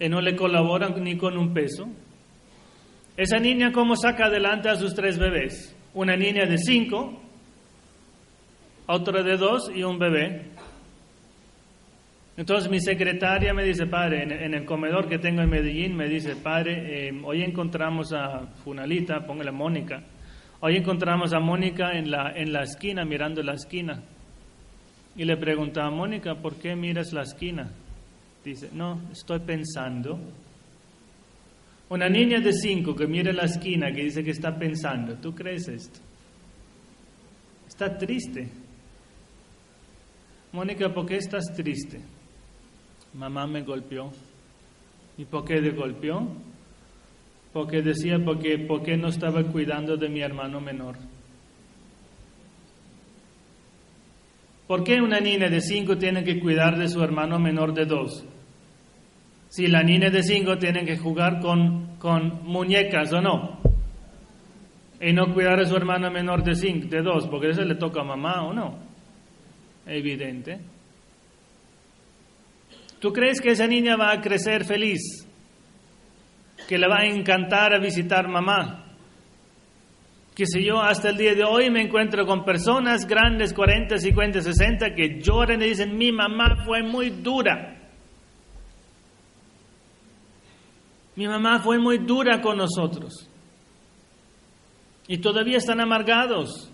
Y no le colaboran ni con un peso. Esa niña, ¿cómo saca adelante a sus tres bebés? Una niña de cinco, otra de dos y un bebé. Entonces mi secretaria me dice, padre, en, el comedor que tengo en Medellín, me dice, padre, eh, hoy encontramos a Funalita, póngale Mónica, hoy encontramos a Mónica en la, en la esquina, mirando la esquina. Y le preguntaba, Mónica, ¿por qué miras la esquina? Dice, no, estoy pensando. Una niña de cinco que mira la esquina, que dice que está pensando, ¿tú crees esto? Está triste. Mónica, ¿por qué estás triste? mamá me golpeó. ¿Y por qué le golpeó? Porque decía, porque, porque no estaba cuidando de mi hermano menor. ¿Por qué una niña de cinco tiene que cuidar de su hermano menor de dos? Si la niña de cinco tiene que jugar con, con muñecas o no. Y no cuidar a su hermano menor de cinco, de dos, porque eso le toca a mamá o no. Evidente. ¿Tú crees que esa niña va a crecer feliz? Que le va a encantar a visitar mamá. Que si yo hasta el día de hoy me encuentro con personas grandes, 40, 50, 60, que lloran y dicen, mi mamá fue muy dura. Mi mamá fue muy dura con nosotros. Y todavía están amargados.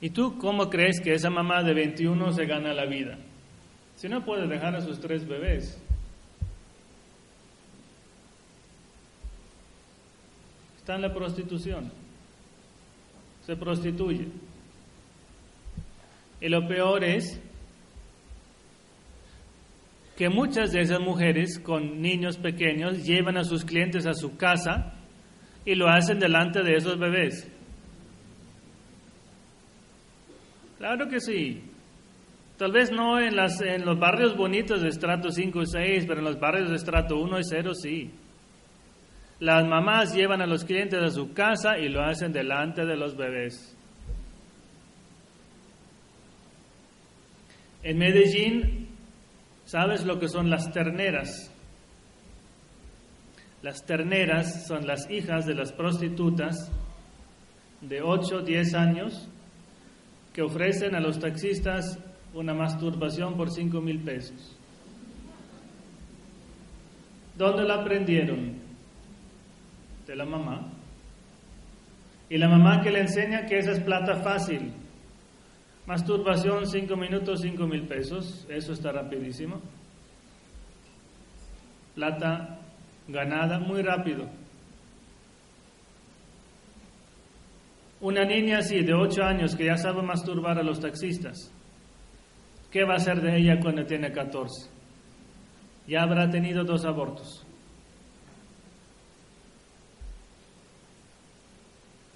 ¿Y tú cómo crees que esa mamá de 21 se gana la vida? Si no puede dejar a sus tres bebés. Está en la prostitución. Se prostituye. Y lo peor es que muchas de esas mujeres con niños pequeños llevan a sus clientes a su casa y lo hacen delante de esos bebés. Claro que sí. Tal vez no en, los barrios bonitos de estrato 5 y 6, pero en los barrios de estrato 1 y 0 sí. Las mamás llevan a los clientes a su casa y lo hacen delante de los bebés. En Medellín, ¿sabes lo que son las terneras? Las terneras son las hijas de las prostitutas de 8 o 10 años que ofrecen a los taxistas una masturbación por 5 mil pesos. ¿Dónde la aprendieron? De la mamá. Y la mamá que le enseña que esa es plata fácil. Masturbación 5 minutos, 5 mil pesos. Eso está rapidísimo. Plata ganada muy rápido. Una niña así, de 8 años, que ya sabe masturbar a los taxistas, ¿qué va a hacer de ella cuando tiene 14? Ya habrá tenido dos abortos.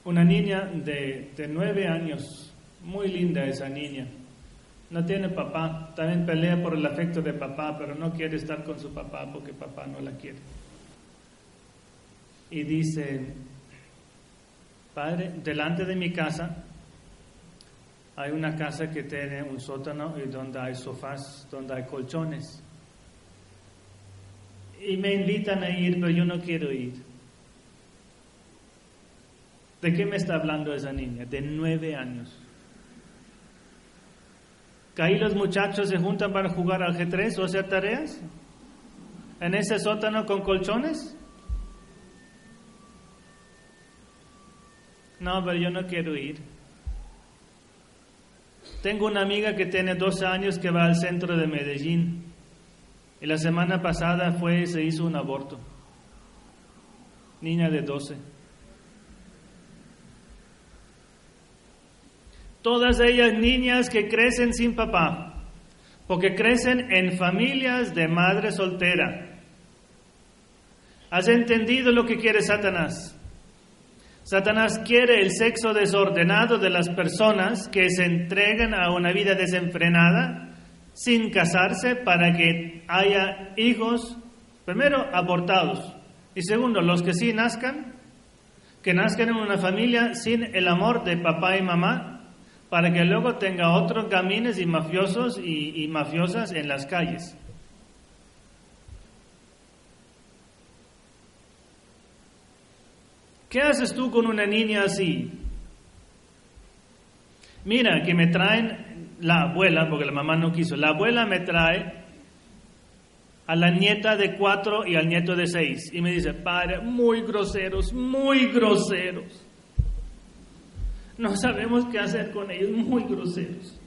Una niña de, de 9 años, muy linda esa niña, no tiene papá, también pelea por el afecto de papá, pero no quiere estar con su papá porque papá no la quiere. Y dice, Padre, delante de mi casa hay una casa que tiene un sótano y donde hay sofás, donde hay colchones. Y me invitan a ir, pero yo no quiero ir. ¿De qué me está hablando esa niña? De nueve años. ¿Que ahí los muchachos se juntan para jugar al G3 o hacer tareas? ¿En ese sótano con colchones? No, pero yo no quiero ir. Tengo una amiga que tiene 12 años que va al centro de Medellín Y la semana pasada fue, se hizo un aborto. Niña de 12. Todas ellas niñas que crecen sin papá, porque crecen en familias de madre soltera. ¿Has entendido lo que quiere Satanás? Satanás quiere el sexo desordenado de las personas que se entregan a una vida desenfrenada sin casarse para que haya hijos, primero, abortados y segundo, los que sí nazcan, que nazcan en una familia sin el amor de papá y mamá para que luego tenga otros gamines y mafiosos y, y mafiosas en las calles. ¿Qué haces tú con una niña así? Mira, que me traen la abuela, porque la mamá no quiso, la abuela me trae a la nieta de cuatro y al nieto de seis. Y me dice, padre, muy groseros, muy groseros. No sabemos qué hacer con ellos, muy groseros.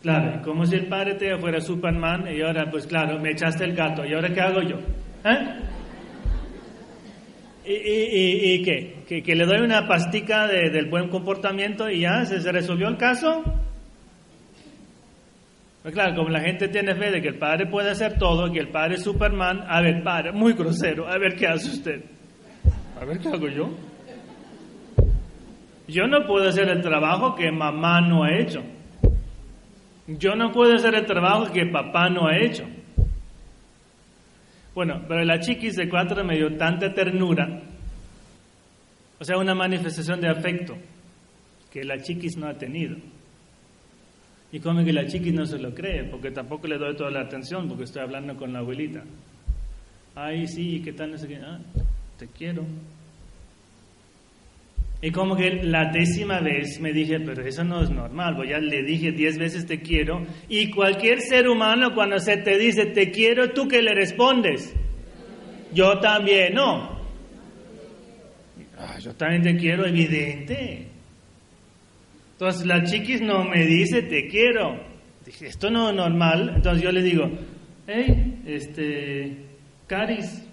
Claro, como si el padre te fuera Superman y ahora, pues claro, me echaste el gato, ¿y ahora qué hago yo? ¿Eh? ¿Y, qué? ¿Que, le doy una pastica del buen comportamiento y ya se, resolvió el caso? Pues claro, como la gente tiene fe de que el padre puede hacer todo, que el padre es Superman, a ver, padre, muy grosero, a ver qué hace usted. A ver qué hago yo. Yo no puedo hacer el trabajo que mamá no ha hecho. Yo no puedo hacer el trabajo que papá no ha hecho. Bueno, pero la chiquis de cuatro me dio tanta ternura, o sea, una manifestación de afecto que la chiquis no ha tenido. Y como que la chiquis no se lo cree, porque tampoco le doy toda la atención, porque estoy hablando con la abuelita. Ay, sí, ¿qué tal? Ah, te quiero. Y como que la décima vez me dije, pero eso no es normal, pues ya le dije diez veces te quiero, y cualquier ser humano cuando se te dice te quiero, ¿tú qué le respondes? Yo también, no. Ah, yo también te quiero, evidente. Entonces la chiquis no me dice te quiero. Dije, esto no es normal. Entonces yo le digo, hey, este, Caris,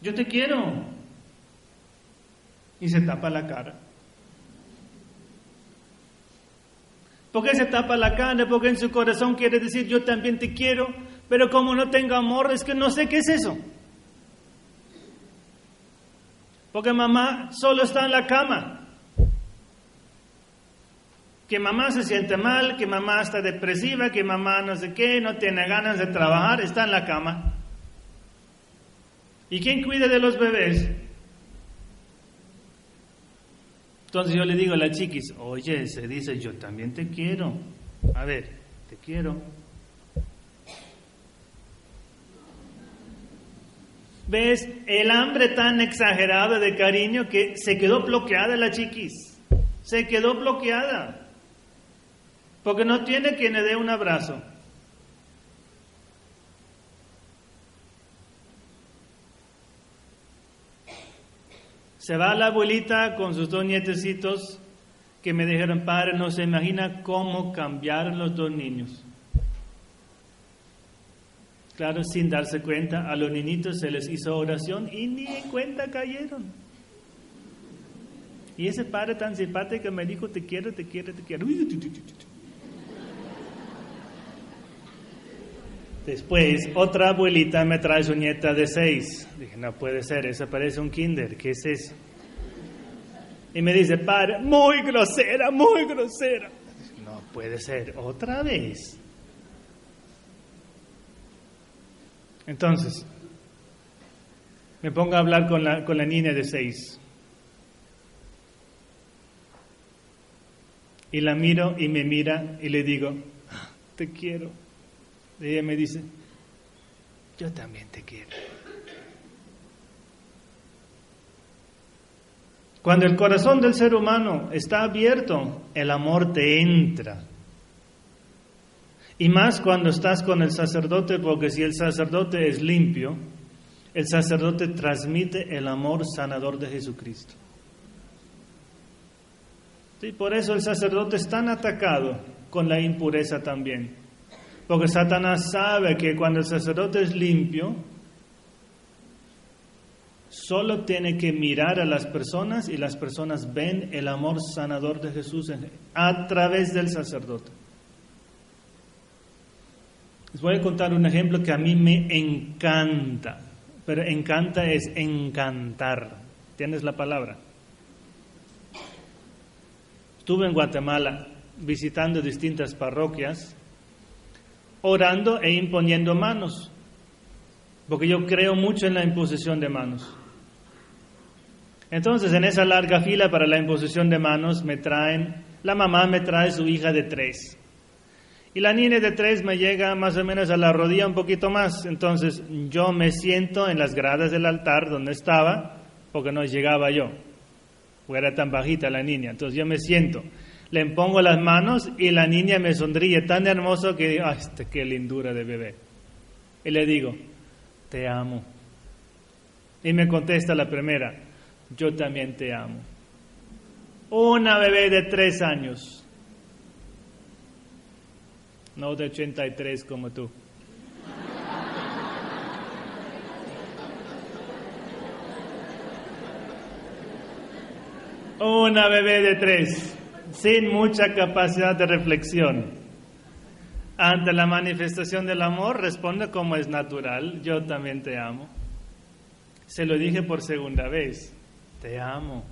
yo te quiero. Y se tapa la cara. ¿Por qué se tapa la cara? Porque en su corazón quiere decir yo también te quiero, pero como no tengo amor es que no sé qué es eso. Porque mamá solo está en la cama. Que mamá se siente mal, que mamá está depresiva, que mamá no sé qué, no tiene ganas de trabajar, está en la cama. ¿Y quién cuida de los bebés? Entonces yo le digo a la chiquis, oye, se dice, yo también te quiero. A ver, te quiero. ¿Ves? El hambre tan exagerado de cariño que se quedó bloqueada la chiquis. Se quedó bloqueada. Porque no tiene quien le dé un abrazo. Se va la abuelita con sus dos nietecitos que me dijeron, padre, no se imagina cómo cambiaron los dos niños. Claro, sin darse cuenta, a los niñitos se les hizo oración y ni en cuenta cayeron. Y ese padre tan simpático me dijo, te quiero, te quiero, te quiero. Después, otra abuelita me trae su nieta de seis. Dije, no puede ser, eso parece un kinder, ¿qué es eso? Y me dice, padre, muy grosera, muy grosera. No puede ser, otra vez. Entonces, me pongo a hablar con la, con la niña de seis. Y la miro y me mira y le digo, ah, te quiero. Y ella me dice, yo también te quiero. Cuando el corazón del ser humano está abierto, el amor te entra. Y más cuando estás con el sacerdote, porque si el sacerdote es limpio, el sacerdote transmite el amor sanador de Jesucristo. Sí, por eso el sacerdote es tan atacado con la impureza también. Porque Satanás sabe que cuando el sacerdote es limpio, solo tiene que mirar a las personas y las personas ven el amor sanador de Jesús a través del sacerdote. Les voy a contar un ejemplo que a mí me encanta, pero encanta es encantar. ¿Tienes la palabra? Estuve en Guatemala visitando distintas parroquias, orando e imponiendo manos, porque yo creo mucho en la imposición de manos. Entonces, en esa larga fila para la imposición de manos me traen, la mamá me trae su hija de tres. Y la niña de tres me llega más o menos a la rodilla un poquito más. Entonces yo me siento en las gradas del altar donde estaba, porque no llegaba yo. Era tan bajita la niña. Entonces yo me siento, le pongo las manos y la niña me sonríe tan hermoso que digo, ¡ay, este, qué lindura de bebé! Y le digo, te amo. Y me contesta la primera, yo también te amo. Una bebé de tres años no de 83 como tú. Una bebé de tres, sin mucha capacidad de reflexión. Ante la manifestación del amor responde como es natural, yo también te amo. Se lo dije por segunda vez, te amo.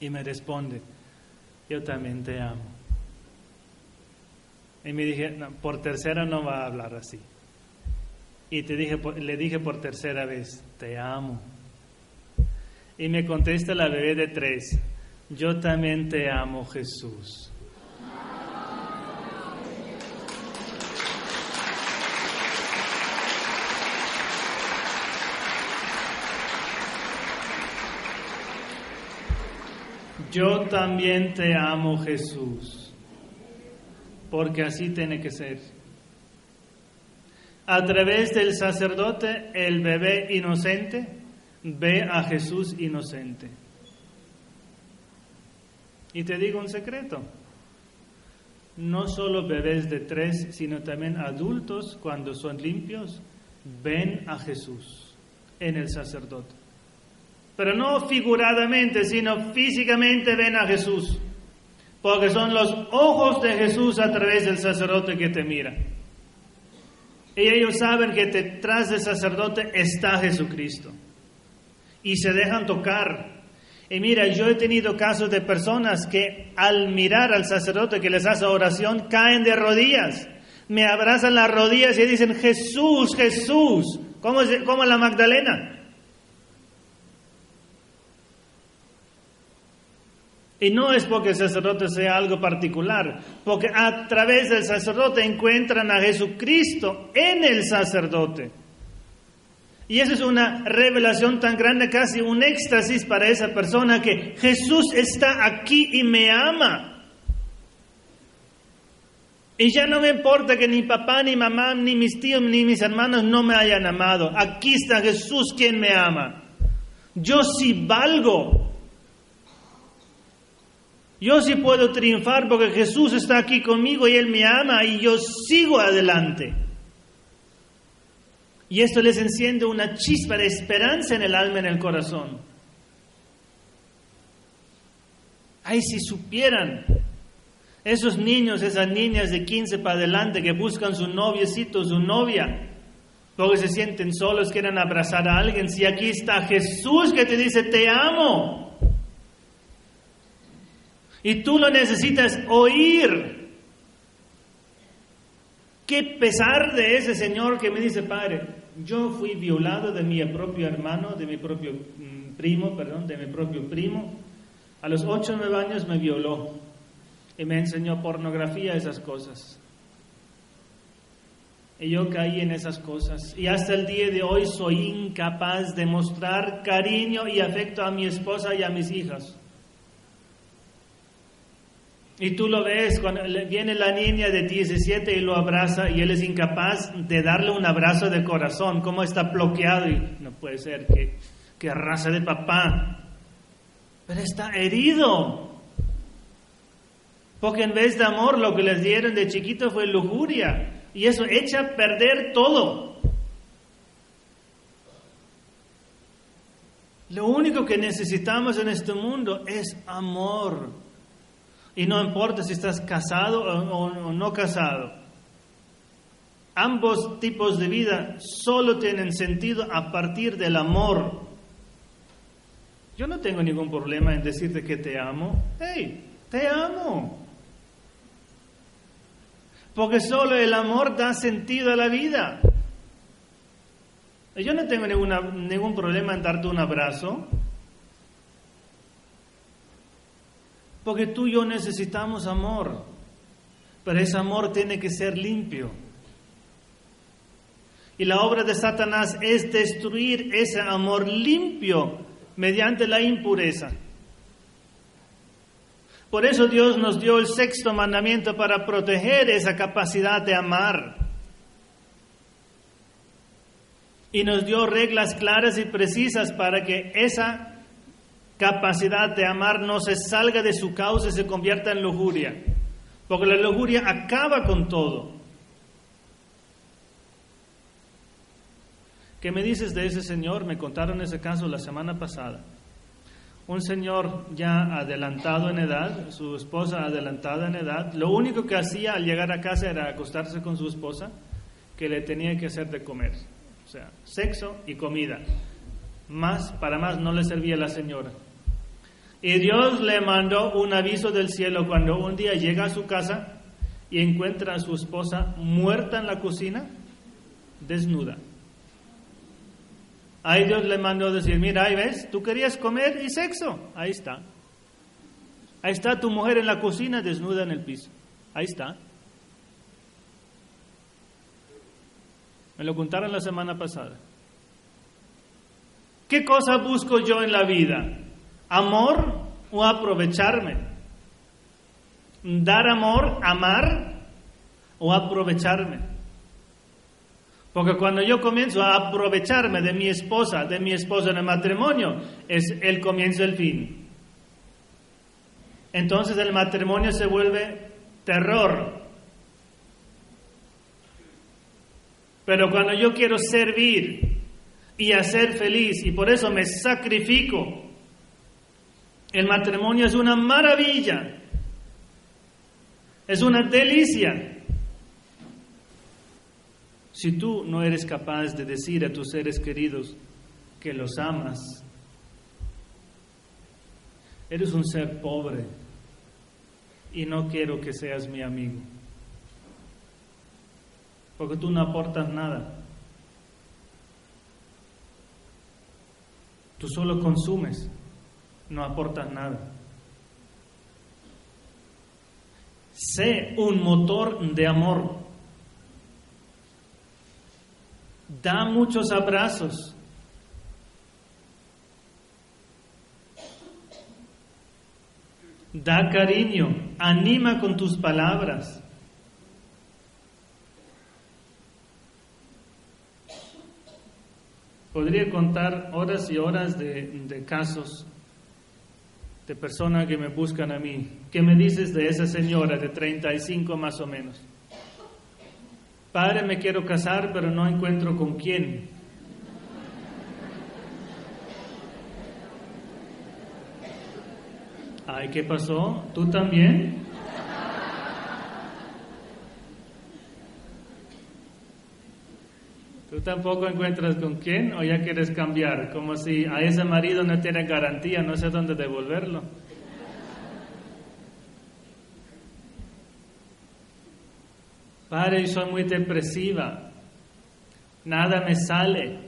Y me responde, yo también te amo. Y me dije, por tercera no va a hablar así. Y te dije, le dije por tercera vez, te amo. Y me contesta la bebé de tres, yo también te amo Jesús. Yo también te amo Jesús porque así tiene que ser. A través del sacerdote, el bebé inocente ve a Jesús inocente. Y te digo un secreto, no solo bebés de tres, sino también adultos, cuando son limpios, ven a Jesús en el sacerdote. Pero no figuradamente, sino físicamente ven a Jesús porque son los ojos de Jesús a través del sacerdote que te mira. Y ellos saben que detrás del sacerdote está Jesucristo. Y se dejan tocar. Y mira, yo he tenido casos de personas que al mirar al sacerdote que les hace oración, caen de rodillas. Me abrazan las rodillas y dicen, Jesús, Jesús, como, como la Magdalena. Y no es porque el sacerdote sea algo particular, porque a través del sacerdote encuentran a Jesucristo en el sacerdote. Y eso es una revelación tan grande, casi un éxtasis para esa persona, que Jesús está aquí y me ama. Y ya no me importa que ni papá, ni mamá, ni mis tíos, ni mis hermanos no me hayan amado. Aquí está Jesús quien me ama. Yo sí valgo yo sí puedo triunfar porque Jesús está aquí conmigo y Él me ama y yo sigo adelante. Y esto les enciende una chispa de esperanza en el alma, en el corazón. Ay, si supieran esos niños, esas niñas de 15 para adelante que buscan su noviecito, su novia, porque se sienten solos, quieren abrazar a alguien, si aquí está Jesús que te dice, te amo. Y tú lo necesitas oír. Qué pesar de ese Señor que me dice, Padre, yo fui violado de mi propio hermano, de mi propio mm, primo, perdón, de mi propio primo. A los ocho o nueve años me violó y me enseñó pornografía, esas cosas. Y yo caí en esas cosas. Y hasta el día de hoy soy incapaz de mostrar cariño y afecto a mi esposa y a mis hijas. Y tú lo ves, cuando viene la niña de 17 y lo abraza y él es incapaz de darle un abrazo de corazón, cómo está bloqueado y no puede ser que, que raza de papá, pero está herido. Porque en vez de amor lo que les dieron de chiquito fue lujuria. Y eso echa a perder todo. Lo único que necesitamos en este mundo es amor. Y no importa si estás casado o, no casado. Ambos tipos de vida solo tienen sentido a partir del amor. Yo no tengo ningún problema en decirte que te amo. ¡Hey! Te amo. Porque solo el amor da sentido a la vida. Yo no tengo ninguna, ningún problema en darte un abrazo. Porque tú y yo necesitamos amor. Pero ese amor tiene que ser limpio. Y la obra de Satanás es destruir ese amor limpio mediante la impureza. Por eso Dios nos dio el sexto mandamiento para proteger esa capacidad de amar. Y nos dio reglas claras y precisas para que esa capacidad de amar no se salga de su causa y se convierta en lujuria. Porque la lujuria acaba con todo. ¿Qué me dices de ese señor? Me contaron ese caso la semana pasada un señor ya adelantado en edad, su esposa adelantada en edad, lo único que hacía al llegar a casa era acostarse con su esposa, que le tenía que hacer de comer, o sea, sexo y comida. Más, para más no le servía la señora. Y Dios le mandó un aviso del cielo cuando un día llega a su casa y encuentra a su esposa muerta en la cocina, desnuda. Ahí Dios le mandó decir, mira, ahí ves, tú querías comer y sexo, ahí está. Ahí está tu mujer en la cocina desnuda en el piso. Ahí está. Me lo contaron la semana pasada. ¿Qué cosa busco yo en la vida? ¿Amor o aprovecharme? ¿Dar amor, amar o aprovecharme? Porque cuando yo comienzo a aprovecharme de mi esposa, de mi esposa en el matrimonio, es el comienzo del fin. Entonces el matrimonio se vuelve terror. Pero cuando yo quiero servir y hacer feliz y por eso me sacrifico, el matrimonio es una maravilla, es una delicia. Si tú no eres capaz de decir a tus seres queridos que los amas, eres un ser pobre y no quiero que seas mi amigo. Porque tú no aportas nada. Tú solo consumes, no aportas nada. Sé un motor de amor da muchos abrazos. Da cariño, anima con tus palabras. Podría contar horas y horas de, casos de personas que me buscan a mí. ¿Qué me dices de esa señora de 35 más o menos? Padre, me quiero casar, pero no encuentro con quién. Ay, ¿qué pasó? ¿Tú también? ¿Tú tampoco encuentras con quién o ya quieres cambiar? Como si a ese marido no tiene garantía, no sé dónde devolverlo. Padre, soy muy depresiva, nada me sale.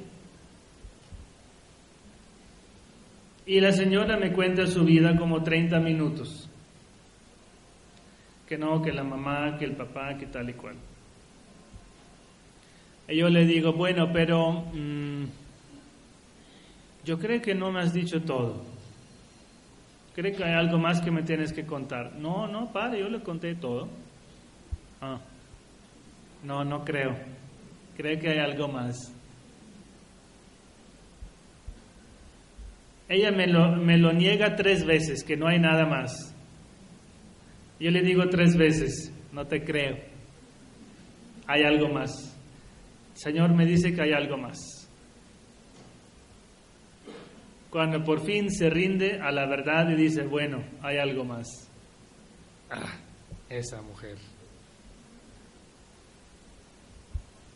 Y la señora me cuenta su vida como 30 minutos. Que no, que la mamá, que el papá, que tal y cual. Y yo le digo, bueno, pero mm, yo creo que no me has dicho todo. Creo que hay algo más que me tienes que contar. No, no, padre, yo le conté todo. Ah. No, no creo. Creo que hay algo más. Ella me lo, me lo niega tres veces, que no hay nada más. Yo le digo tres veces, no te creo. Hay algo más. Señor me dice que hay algo más. Cuando por fin se rinde a la verdad y dice, bueno, hay algo más. Ah, esa mujer.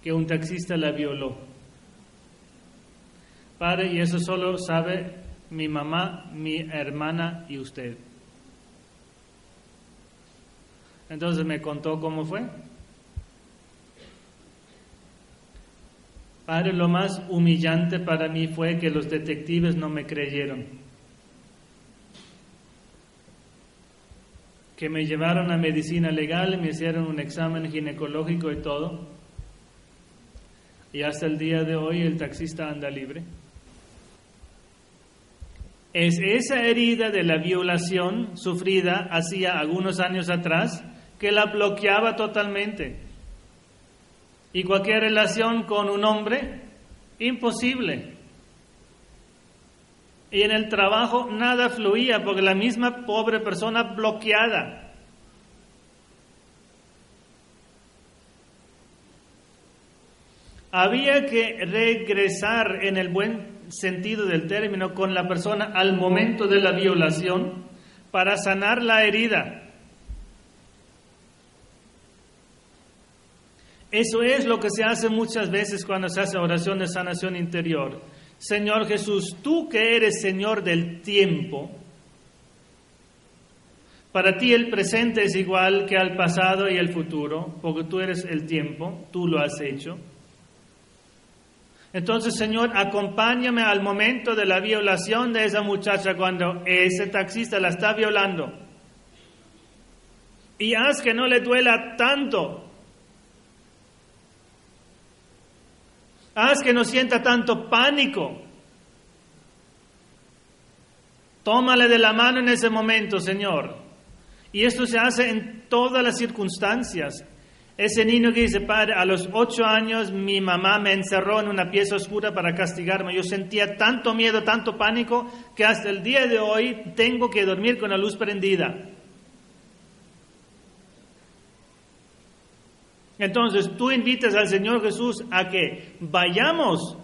Que un taxista la violó. Padre, y eso solo sabe mi mamá, mi hermana y usted. Entonces me contó cómo fue. Lo más humillante para mí fue que los detectives no me creyeron. Que me llevaron a medicina legal, me hicieron un examen ginecológico y todo. Y hasta el día de hoy el taxista anda libre. Es esa herida de la violación sufrida hacía algunos años atrás que la bloqueaba totalmente. Y cualquier relación con un hombre, imposible. Y en el trabajo nada fluía porque la misma pobre persona bloqueada. Había que regresar en el buen sentido del término con la persona al momento de la violación para sanar la herida. Eso es lo que se hace muchas veces cuando se hace oración de sanación interior. Señor Jesús, tú que eres Señor del tiempo, para ti el presente es igual que al pasado y el futuro, porque tú eres el tiempo, tú lo has hecho. Entonces, Señor, acompáñame al momento de la violación de esa muchacha cuando ese taxista la está violando. Y haz que no le duela tanto Haz que no sienta tanto pánico. Tómale de la mano en ese momento, Señor. Y esto se hace en todas las circunstancias. Ese niño que dice, padre, a los ocho años mi mamá me encerró en una pieza oscura para castigarme. Yo sentía tanto miedo, tanto pánico, que hasta el día de hoy tengo que dormir con la luz prendida. Entonces tú invitas al Señor Jesús a que vayamos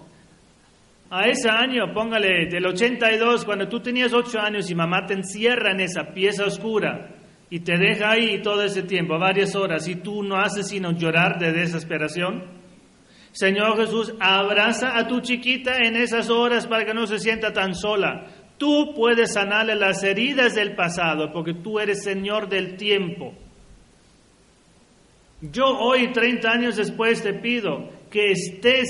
a ese año, póngale del 82, cuando tú tenías 8 años y mamá te encierra en esa pieza oscura y te deja ahí todo ese tiempo, varias horas, y tú no haces sino llorar de desesperación. Señor Jesús, abraza a tu chiquita en esas horas para que no se sienta tan sola. Tú puedes sanarle las heridas del pasado porque tú eres Señor del tiempo. Yo hoy, 30 años después, te pido que estés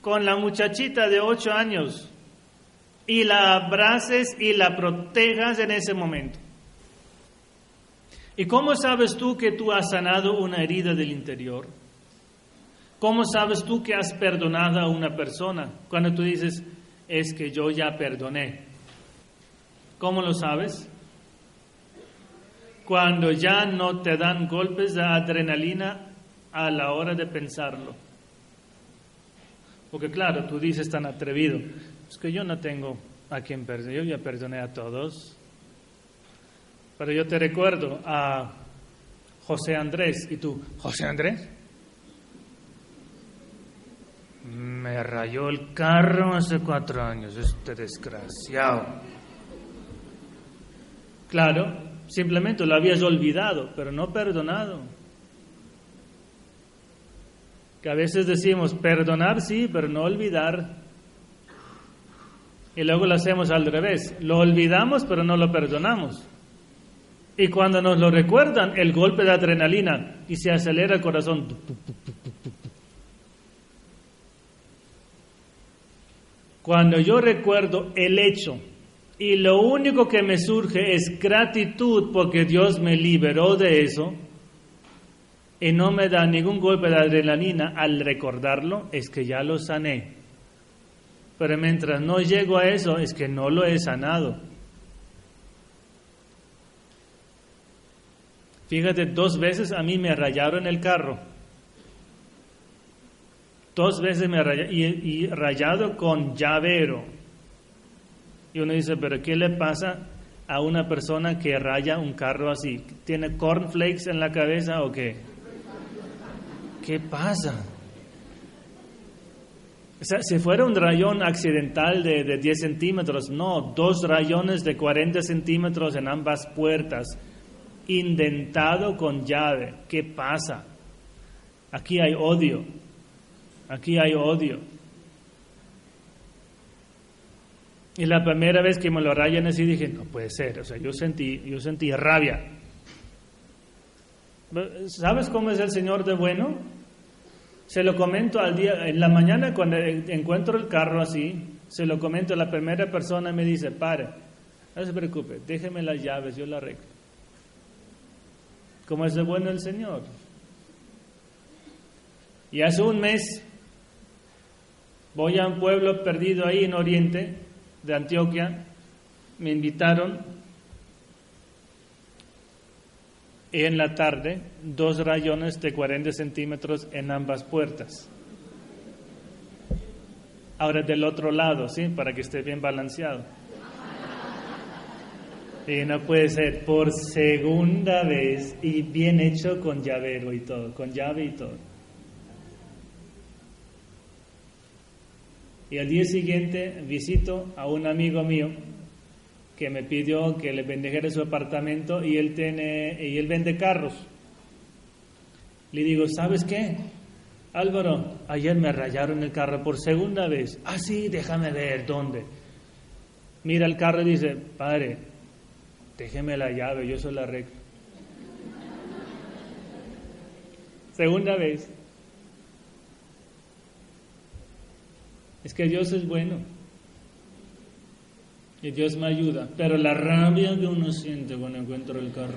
con la muchachita de 8 años y la abraces y la protejas en ese momento. ¿Y cómo sabes tú que tú has sanado una herida del interior? ¿Cómo sabes tú que has perdonado a una persona? Cuando tú dices, es que yo ya perdoné. ¿Cómo lo sabes? Cuando ya no te dan golpes de adrenalina a la hora de pensarlo. Porque claro, tú dices tan atrevido, es que yo no tengo a quien perdonar, yo ya perdoné a todos. Pero yo te recuerdo a José Andrés y tú, José Andrés, me rayó el carro hace cuatro años, este desgraciado. Claro, Simplemente lo habías olvidado, pero no perdonado. Que a veces decimos perdonar sí, pero no olvidar. Y luego lo hacemos al revés. Lo olvidamos, pero no lo perdonamos. Y cuando nos lo recuerdan, el golpe de adrenalina y se acelera el corazón. Cuando yo recuerdo el hecho y lo único que me surge es gratitud porque Dios me liberó de eso y no me da ningún golpe de adrenalina al recordarlo, es que ya lo sané. Pero mientras no llego a eso, es que no lo he sanado. Fíjate, dos veces a mí me rayaron el carro. Dos veces me rayaron, y, y rayado con llavero. Y uno dice, pero ¿qué le pasa? a una persona que raya un carro así? ¿Tiene cornflakes en la cabeza o qué? ¿Qué pasa? O sea, si fuera un rayón accidental de, de 10 centímetros, no, dos rayones de 40 centímetros en ambas puertas, indentado con llave. ¿Qué pasa? Aquí hay odio, aquí hay odio. Y la primera vez que me lo rayan así dije, no puede ser, o sea, yo sentí, yo sentí rabia. ¿Sabes cómo es el Señor de bueno? Se lo comento al día, en la mañana cuando encuentro el carro así, se lo comento la primera persona me dice, pare, no se preocupe, déjeme las llaves, yo la arreglo. ¿Cómo es de bueno el Señor? Y hace un mes voy a un pueblo perdido ahí en Oriente, de Antioquia, me invitaron en la tarde dos rayones de 40 centímetros en ambas puertas. Ahora del otro lado, ¿sí? Para que esté bien balanceado. Y no puede ser por segunda vez y bien hecho con llavero y todo, con llave y todo. Y al día siguiente visito a un amigo mío que me pidió que le bendijera su apartamento y él, tiene, y él vende carros. Le digo, ¿sabes qué? Álvaro, ayer me rayaron el carro por segunda vez. Ah, sí, déjame ver dónde. Mira el carro y dice, padre, déjeme la llave, yo soy la arreglo. segunda vez. Es que Dios es bueno. Y Dios me ayuda. Pero la rabia que uno siente cuando encuentro el carro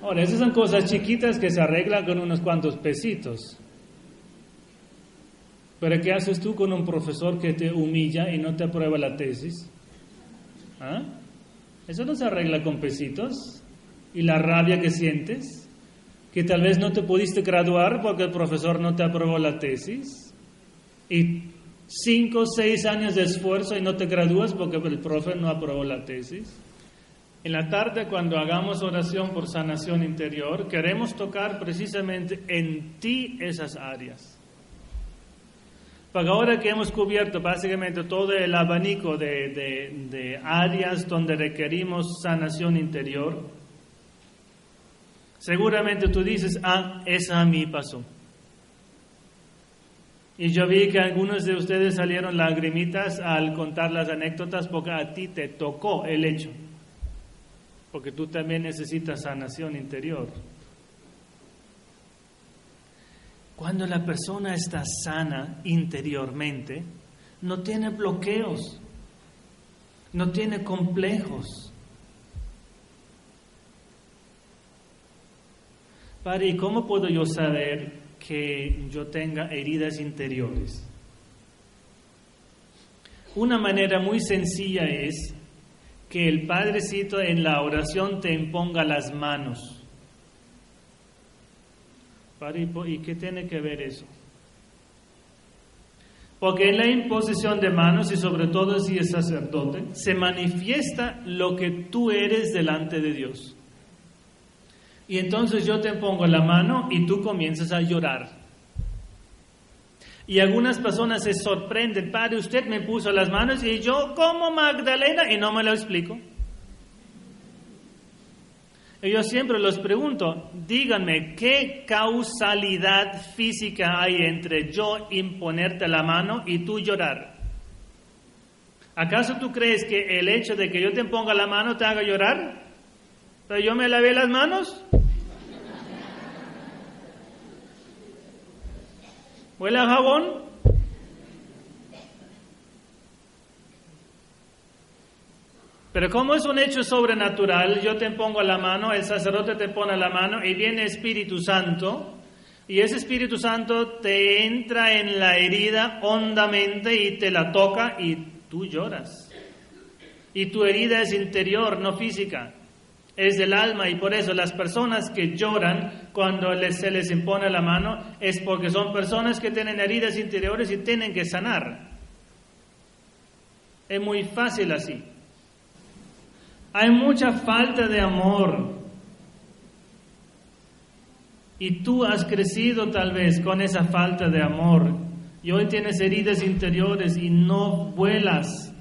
Ahora, esas son cosas chiquitas que se arreglan con unos cuantos pesitos. Pero ¿qué haces tú con un profesor que te humilla y no te aprueba la tesis? ¿Ah? Eso no se arregla con pesitos. ¿Y la rabia que sientes? Que tal vez no te pudiste graduar porque el profesor no te aprobó la tesis, y cinco o seis años de esfuerzo y no te gradúas porque el profe no aprobó la tesis. En la tarde, cuando hagamos oración por sanación interior, queremos tocar precisamente en ti esas áreas. Porque ahora que hemos cubierto básicamente todo el abanico de, de, de áreas donde requerimos sanación interior, Seguramente tú dices, ah, esa a mí pasó. Y yo vi que algunos de ustedes salieron lagrimitas al contar las anécdotas porque a ti te tocó el hecho. Porque tú también necesitas sanación interior. Cuando la persona está sana interiormente, no tiene bloqueos, no tiene complejos Padre, ¿y cómo puedo yo saber que yo tenga heridas interiores? Una manera muy sencilla es que el Padrecito en la oración te imponga las manos. Padre, ¿y qué tiene que ver eso? Porque en la imposición de manos, y sobre todo si es sacerdote, se manifiesta lo que tú eres delante de Dios. Y entonces yo te pongo la mano y tú comienzas a llorar. Y algunas personas se sorprenden, padre, usted me puso las manos y yo como Magdalena y no me lo explico. Y yo siempre los pregunto, díganme, ¿qué causalidad física hay entre yo imponerte la mano y tú llorar? ¿Acaso tú crees que el hecho de que yo te ponga la mano te haga llorar? ¿Pero yo me lavé las manos? ¿Huele a jabón? Pero como es un hecho sobrenatural, yo te pongo la mano, el sacerdote te pone la mano y viene Espíritu Santo, y ese Espíritu Santo te entra en la herida hondamente y te la toca y tú lloras. Y tu herida es interior, no física es del alma y por eso las personas que lloran cuando se les impone la mano es porque son personas que tienen heridas interiores y tienen que sanar. Es muy fácil así. Hay mucha falta de amor. Y tú has crecido tal vez con esa falta de amor. Y hoy tienes heridas interiores y no vuelas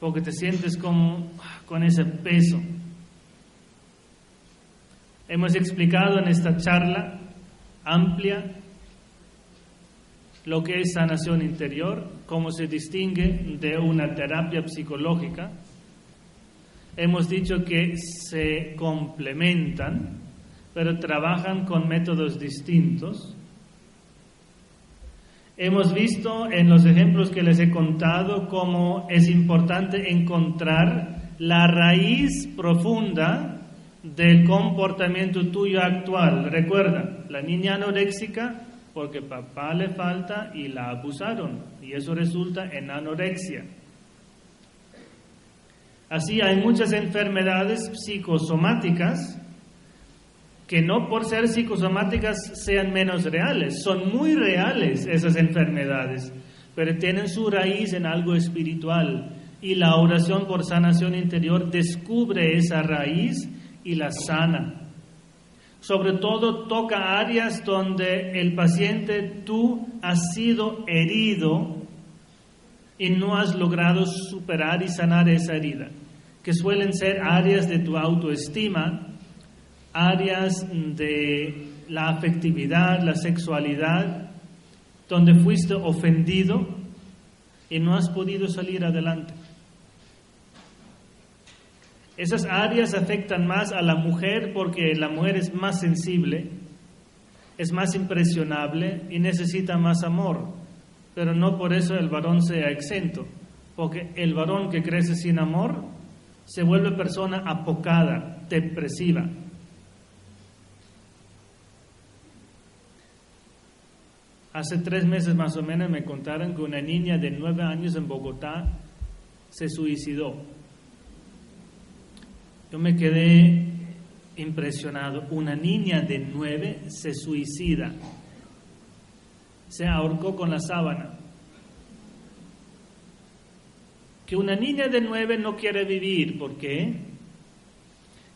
porque te sientes con, con ese peso. Hemos explicado en esta charla amplia lo que es sanación interior, cómo se distingue de una terapia psicológica. Hemos dicho que se complementan, pero trabajan con métodos distintos. Hemos visto en los ejemplos que les he contado cómo es importante encontrar la raíz profunda del comportamiento tuyo actual. Recuerda, la niña anoréxica porque papá le falta y la abusaron y eso resulta en anorexia. Así hay muchas enfermedades psicosomáticas que no por ser psicosomáticas sean menos reales, son muy reales esas enfermedades, pero tienen su raíz en algo espiritual y la oración por sanación interior descubre esa raíz y la sana. Sobre todo toca áreas donde el paciente tú has sido herido y no has logrado superar y sanar esa herida, que suelen ser áreas de tu autoestima, áreas de la afectividad, la sexualidad, donde fuiste ofendido y no has podido salir adelante. Esas áreas afectan más a la mujer porque la mujer es más sensible, es más impresionable y necesita más amor, pero no por eso el varón sea exento, porque el varón que crece sin amor se vuelve persona apocada, depresiva, Hace tres meses más o menos me contaron que una niña de nueve años en Bogotá se suicidó. Yo me quedé impresionado. Una niña de nueve se suicida. Se ahorcó con la sábana. Que una niña de nueve no quiere vivir. ¿Por qué?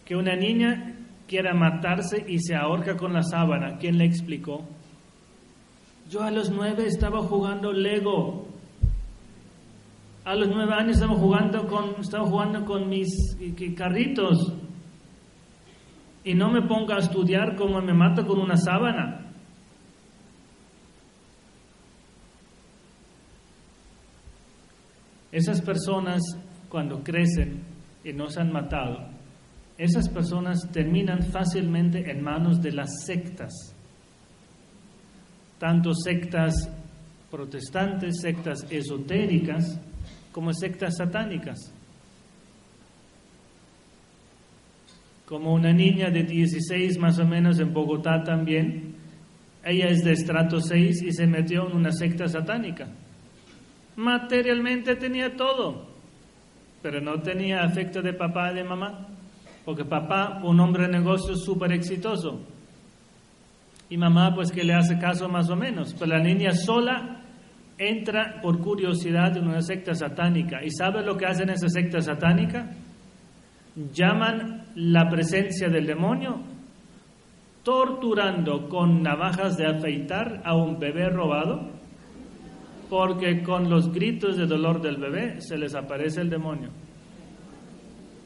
Que una niña quiera matarse y se ahorca con la sábana. ¿Quién le explicó? Yo a los nueve estaba jugando Lego. A los nueve años estaba jugando con, jugando con mis carritos. Y no me ponga a estudiar como me mato con una sábana. Esas personas cuando crecen y no se han matado, esas personas terminan fácilmente en manos de las sectas tanto sectas protestantes, sectas esotéricas, como sectas satánicas. Como una niña de 16 más o menos en Bogotá también, ella es de estrato 6 y se metió en una secta satánica. Materialmente tenía todo, pero no tenía afecto de papá y de mamá, porque papá, un hombre de negocios súper exitoso, y mamá pues que le hace caso más o menos. Pero la niña sola entra por curiosidad en una secta satánica. ¿Y sabe lo que hacen esa secta satánica? Llaman la presencia del demonio torturando con navajas de afeitar a un bebé robado porque con los gritos de dolor del bebé se les aparece el demonio.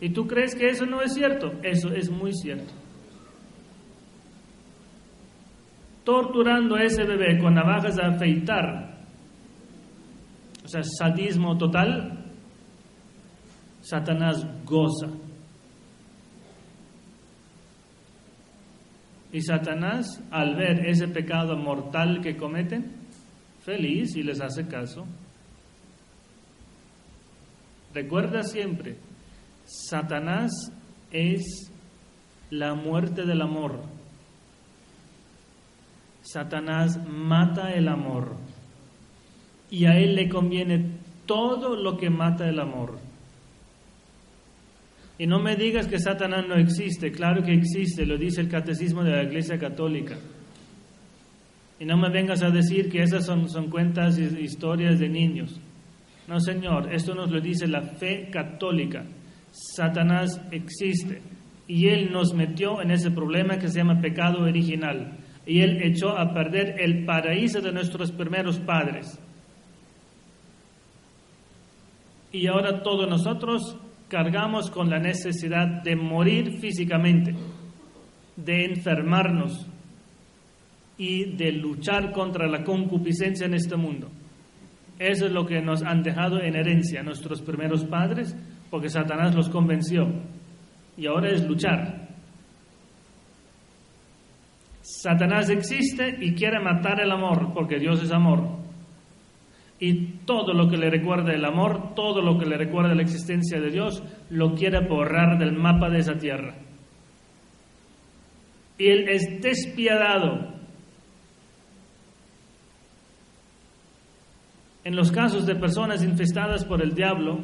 ¿Y tú crees que eso no es cierto? Eso es muy cierto. torturando a ese bebé con navajas de afeitar, sea, sadismo total, Satanás goza. Y Satanás, al ver ese pecado mortal que cometen, feliz y les hace caso. Recuerda siempre, Satanás es la muerte del amor. Satanás mata el amor y a él le conviene todo lo que mata el amor. Y no me digas que Satanás no existe, claro que existe, lo dice el catecismo de la Iglesia Católica. Y no me vengas a decir que esas son, son cuentas y historias de niños. No, Señor, esto nos lo dice la fe católica. Satanás existe y él nos metió en ese problema que se llama pecado original. Y él echó a perder el paraíso de nuestros primeros padres. Y ahora todos nosotros cargamos con la necesidad de morir físicamente, de enfermarnos y de luchar contra la concupiscencia en este mundo. Eso es lo que nos han dejado en herencia nuestros primeros padres, porque Satanás los convenció. Y ahora es luchar. Satanás existe y quiere matar el amor, porque Dios es amor y todo lo que le recuerda el amor, todo lo que le recuerda la existencia de Dios, lo quiere borrar del mapa de esa tierra. Y él es despiadado. En los casos de personas infestadas por el diablo,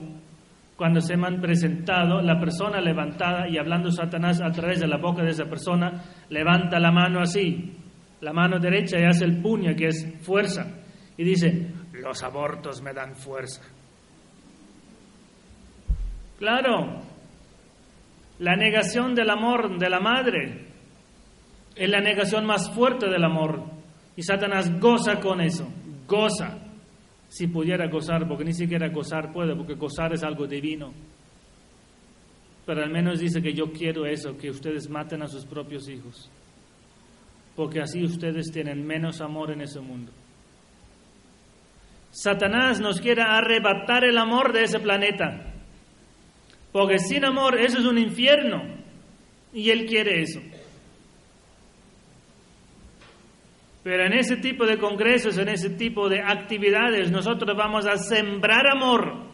cuando se me han presentado, la persona levantada y hablando Satanás a través de la boca de esa persona, levanta la mano así, la mano derecha y hace el puño, que es fuerza, y dice, los abortos me dan fuerza. Claro, la negación del amor de la madre es la negación más fuerte del amor. Y Satanás goza con eso, goza. Si pudiera gozar, porque ni siquiera gozar puede, porque gozar es algo divino. Pero al menos dice que yo quiero eso, que ustedes maten a sus propios hijos. Porque así ustedes tienen menos amor en ese mundo. Satanás nos quiere arrebatar el amor de ese planeta. Porque sin amor eso es un infierno. Y él quiere eso. Pero en ese tipo de congresos, en ese tipo de actividades, nosotros vamos a sembrar amor.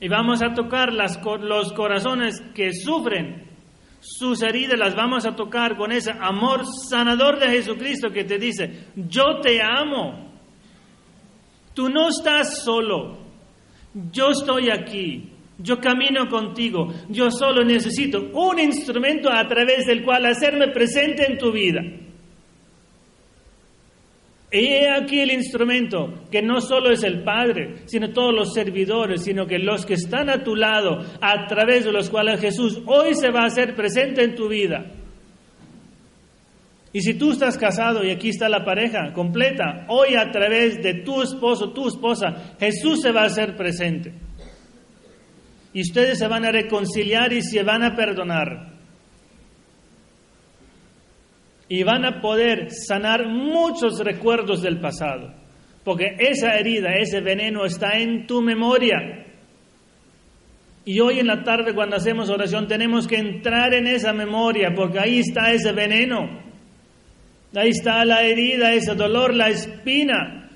Y vamos a tocar las, los corazones que sufren. Sus heridas las vamos a tocar con ese amor sanador de Jesucristo que te dice, yo te amo. Tú no estás solo. Yo estoy aquí. Yo camino contigo. Yo solo necesito un instrumento a través del cual hacerme presente en tu vida. Y he aquí el instrumento, que no solo es el Padre, sino todos los servidores, sino que los que están a tu lado, a través de los cuales Jesús hoy se va a hacer presente en tu vida. Y si tú estás casado y aquí está la pareja completa, hoy a través de tu esposo, tu esposa, Jesús se va a hacer presente. Y ustedes se van a reconciliar y se van a perdonar. Y van a poder sanar muchos recuerdos del pasado. Porque esa herida, ese veneno está en tu memoria. Y hoy en la tarde cuando hacemos oración tenemos que entrar en esa memoria porque ahí está ese veneno. Ahí está la herida, ese dolor, la espina.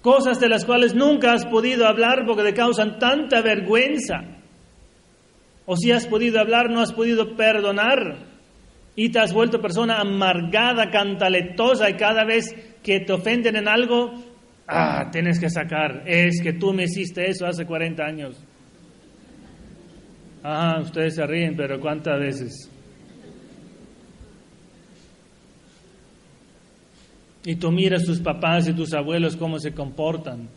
Cosas de las cuales nunca has podido hablar porque te causan tanta vergüenza. O si has podido hablar, no has podido perdonar. Y te has vuelto persona amargada, cantaletosa y cada vez que te ofenden en algo, ah, tienes que sacar. Es que tú me hiciste eso hace 40 años. Ah, ustedes se ríen, pero ¿cuántas veces? Y tú miras tus papás y tus abuelos cómo se comportan.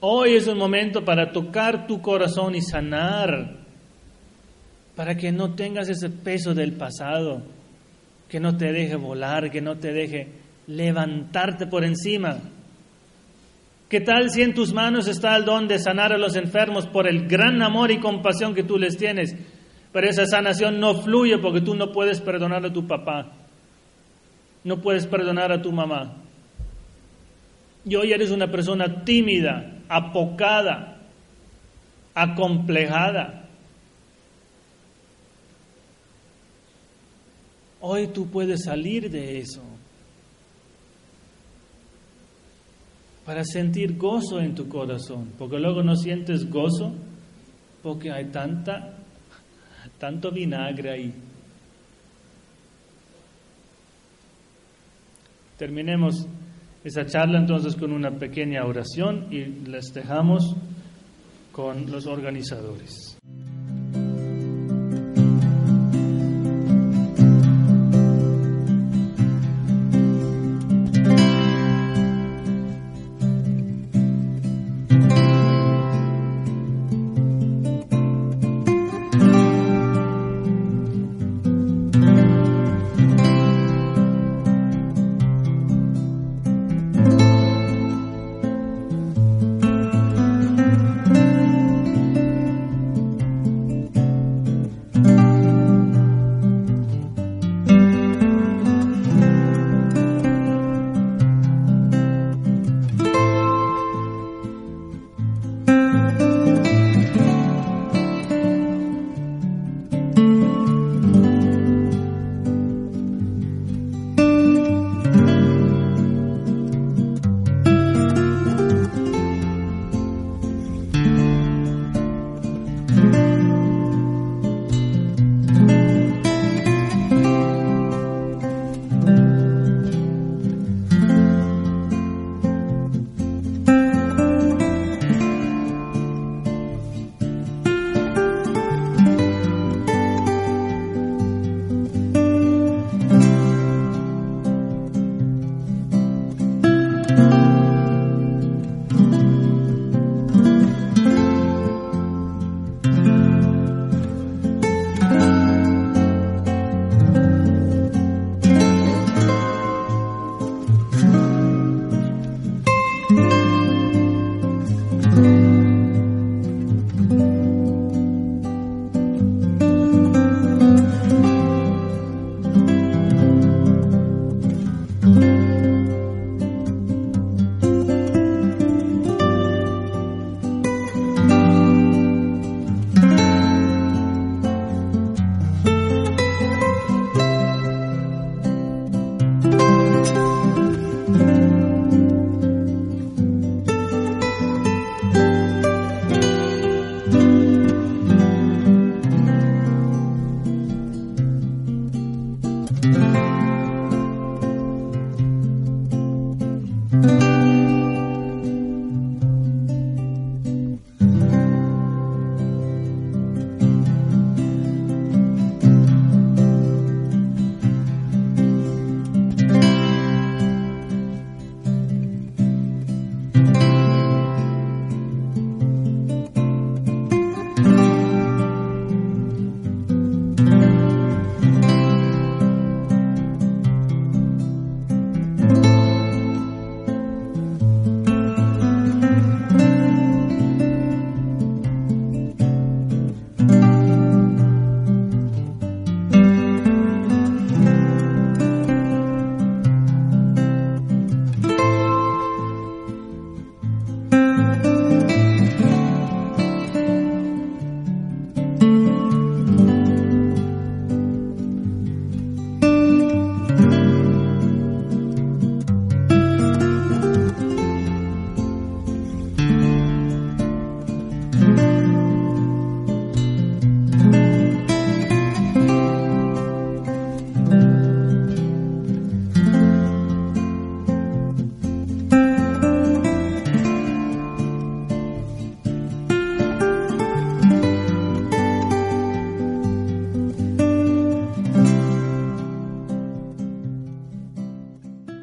Hoy es un momento para tocar tu corazón y sanar, para que no tengas ese peso del pasado, que no te deje volar, que no te deje levantarte por encima. ¿Qué tal si en tus manos está el don de sanar a los enfermos por el gran amor y compasión que tú les tienes? Pero esa sanación no fluye porque tú no puedes perdonar a tu papá, no puedes perdonar a tu mamá. Y hoy eres una persona tímida, apocada, acomplejada. Hoy tú puedes salir de eso para sentir gozo en tu corazón, porque luego no sientes gozo porque hay tanta tanto vinagre ahí. Terminemos esa charla entonces con una pequeña oración y les dejamos con los organizadores.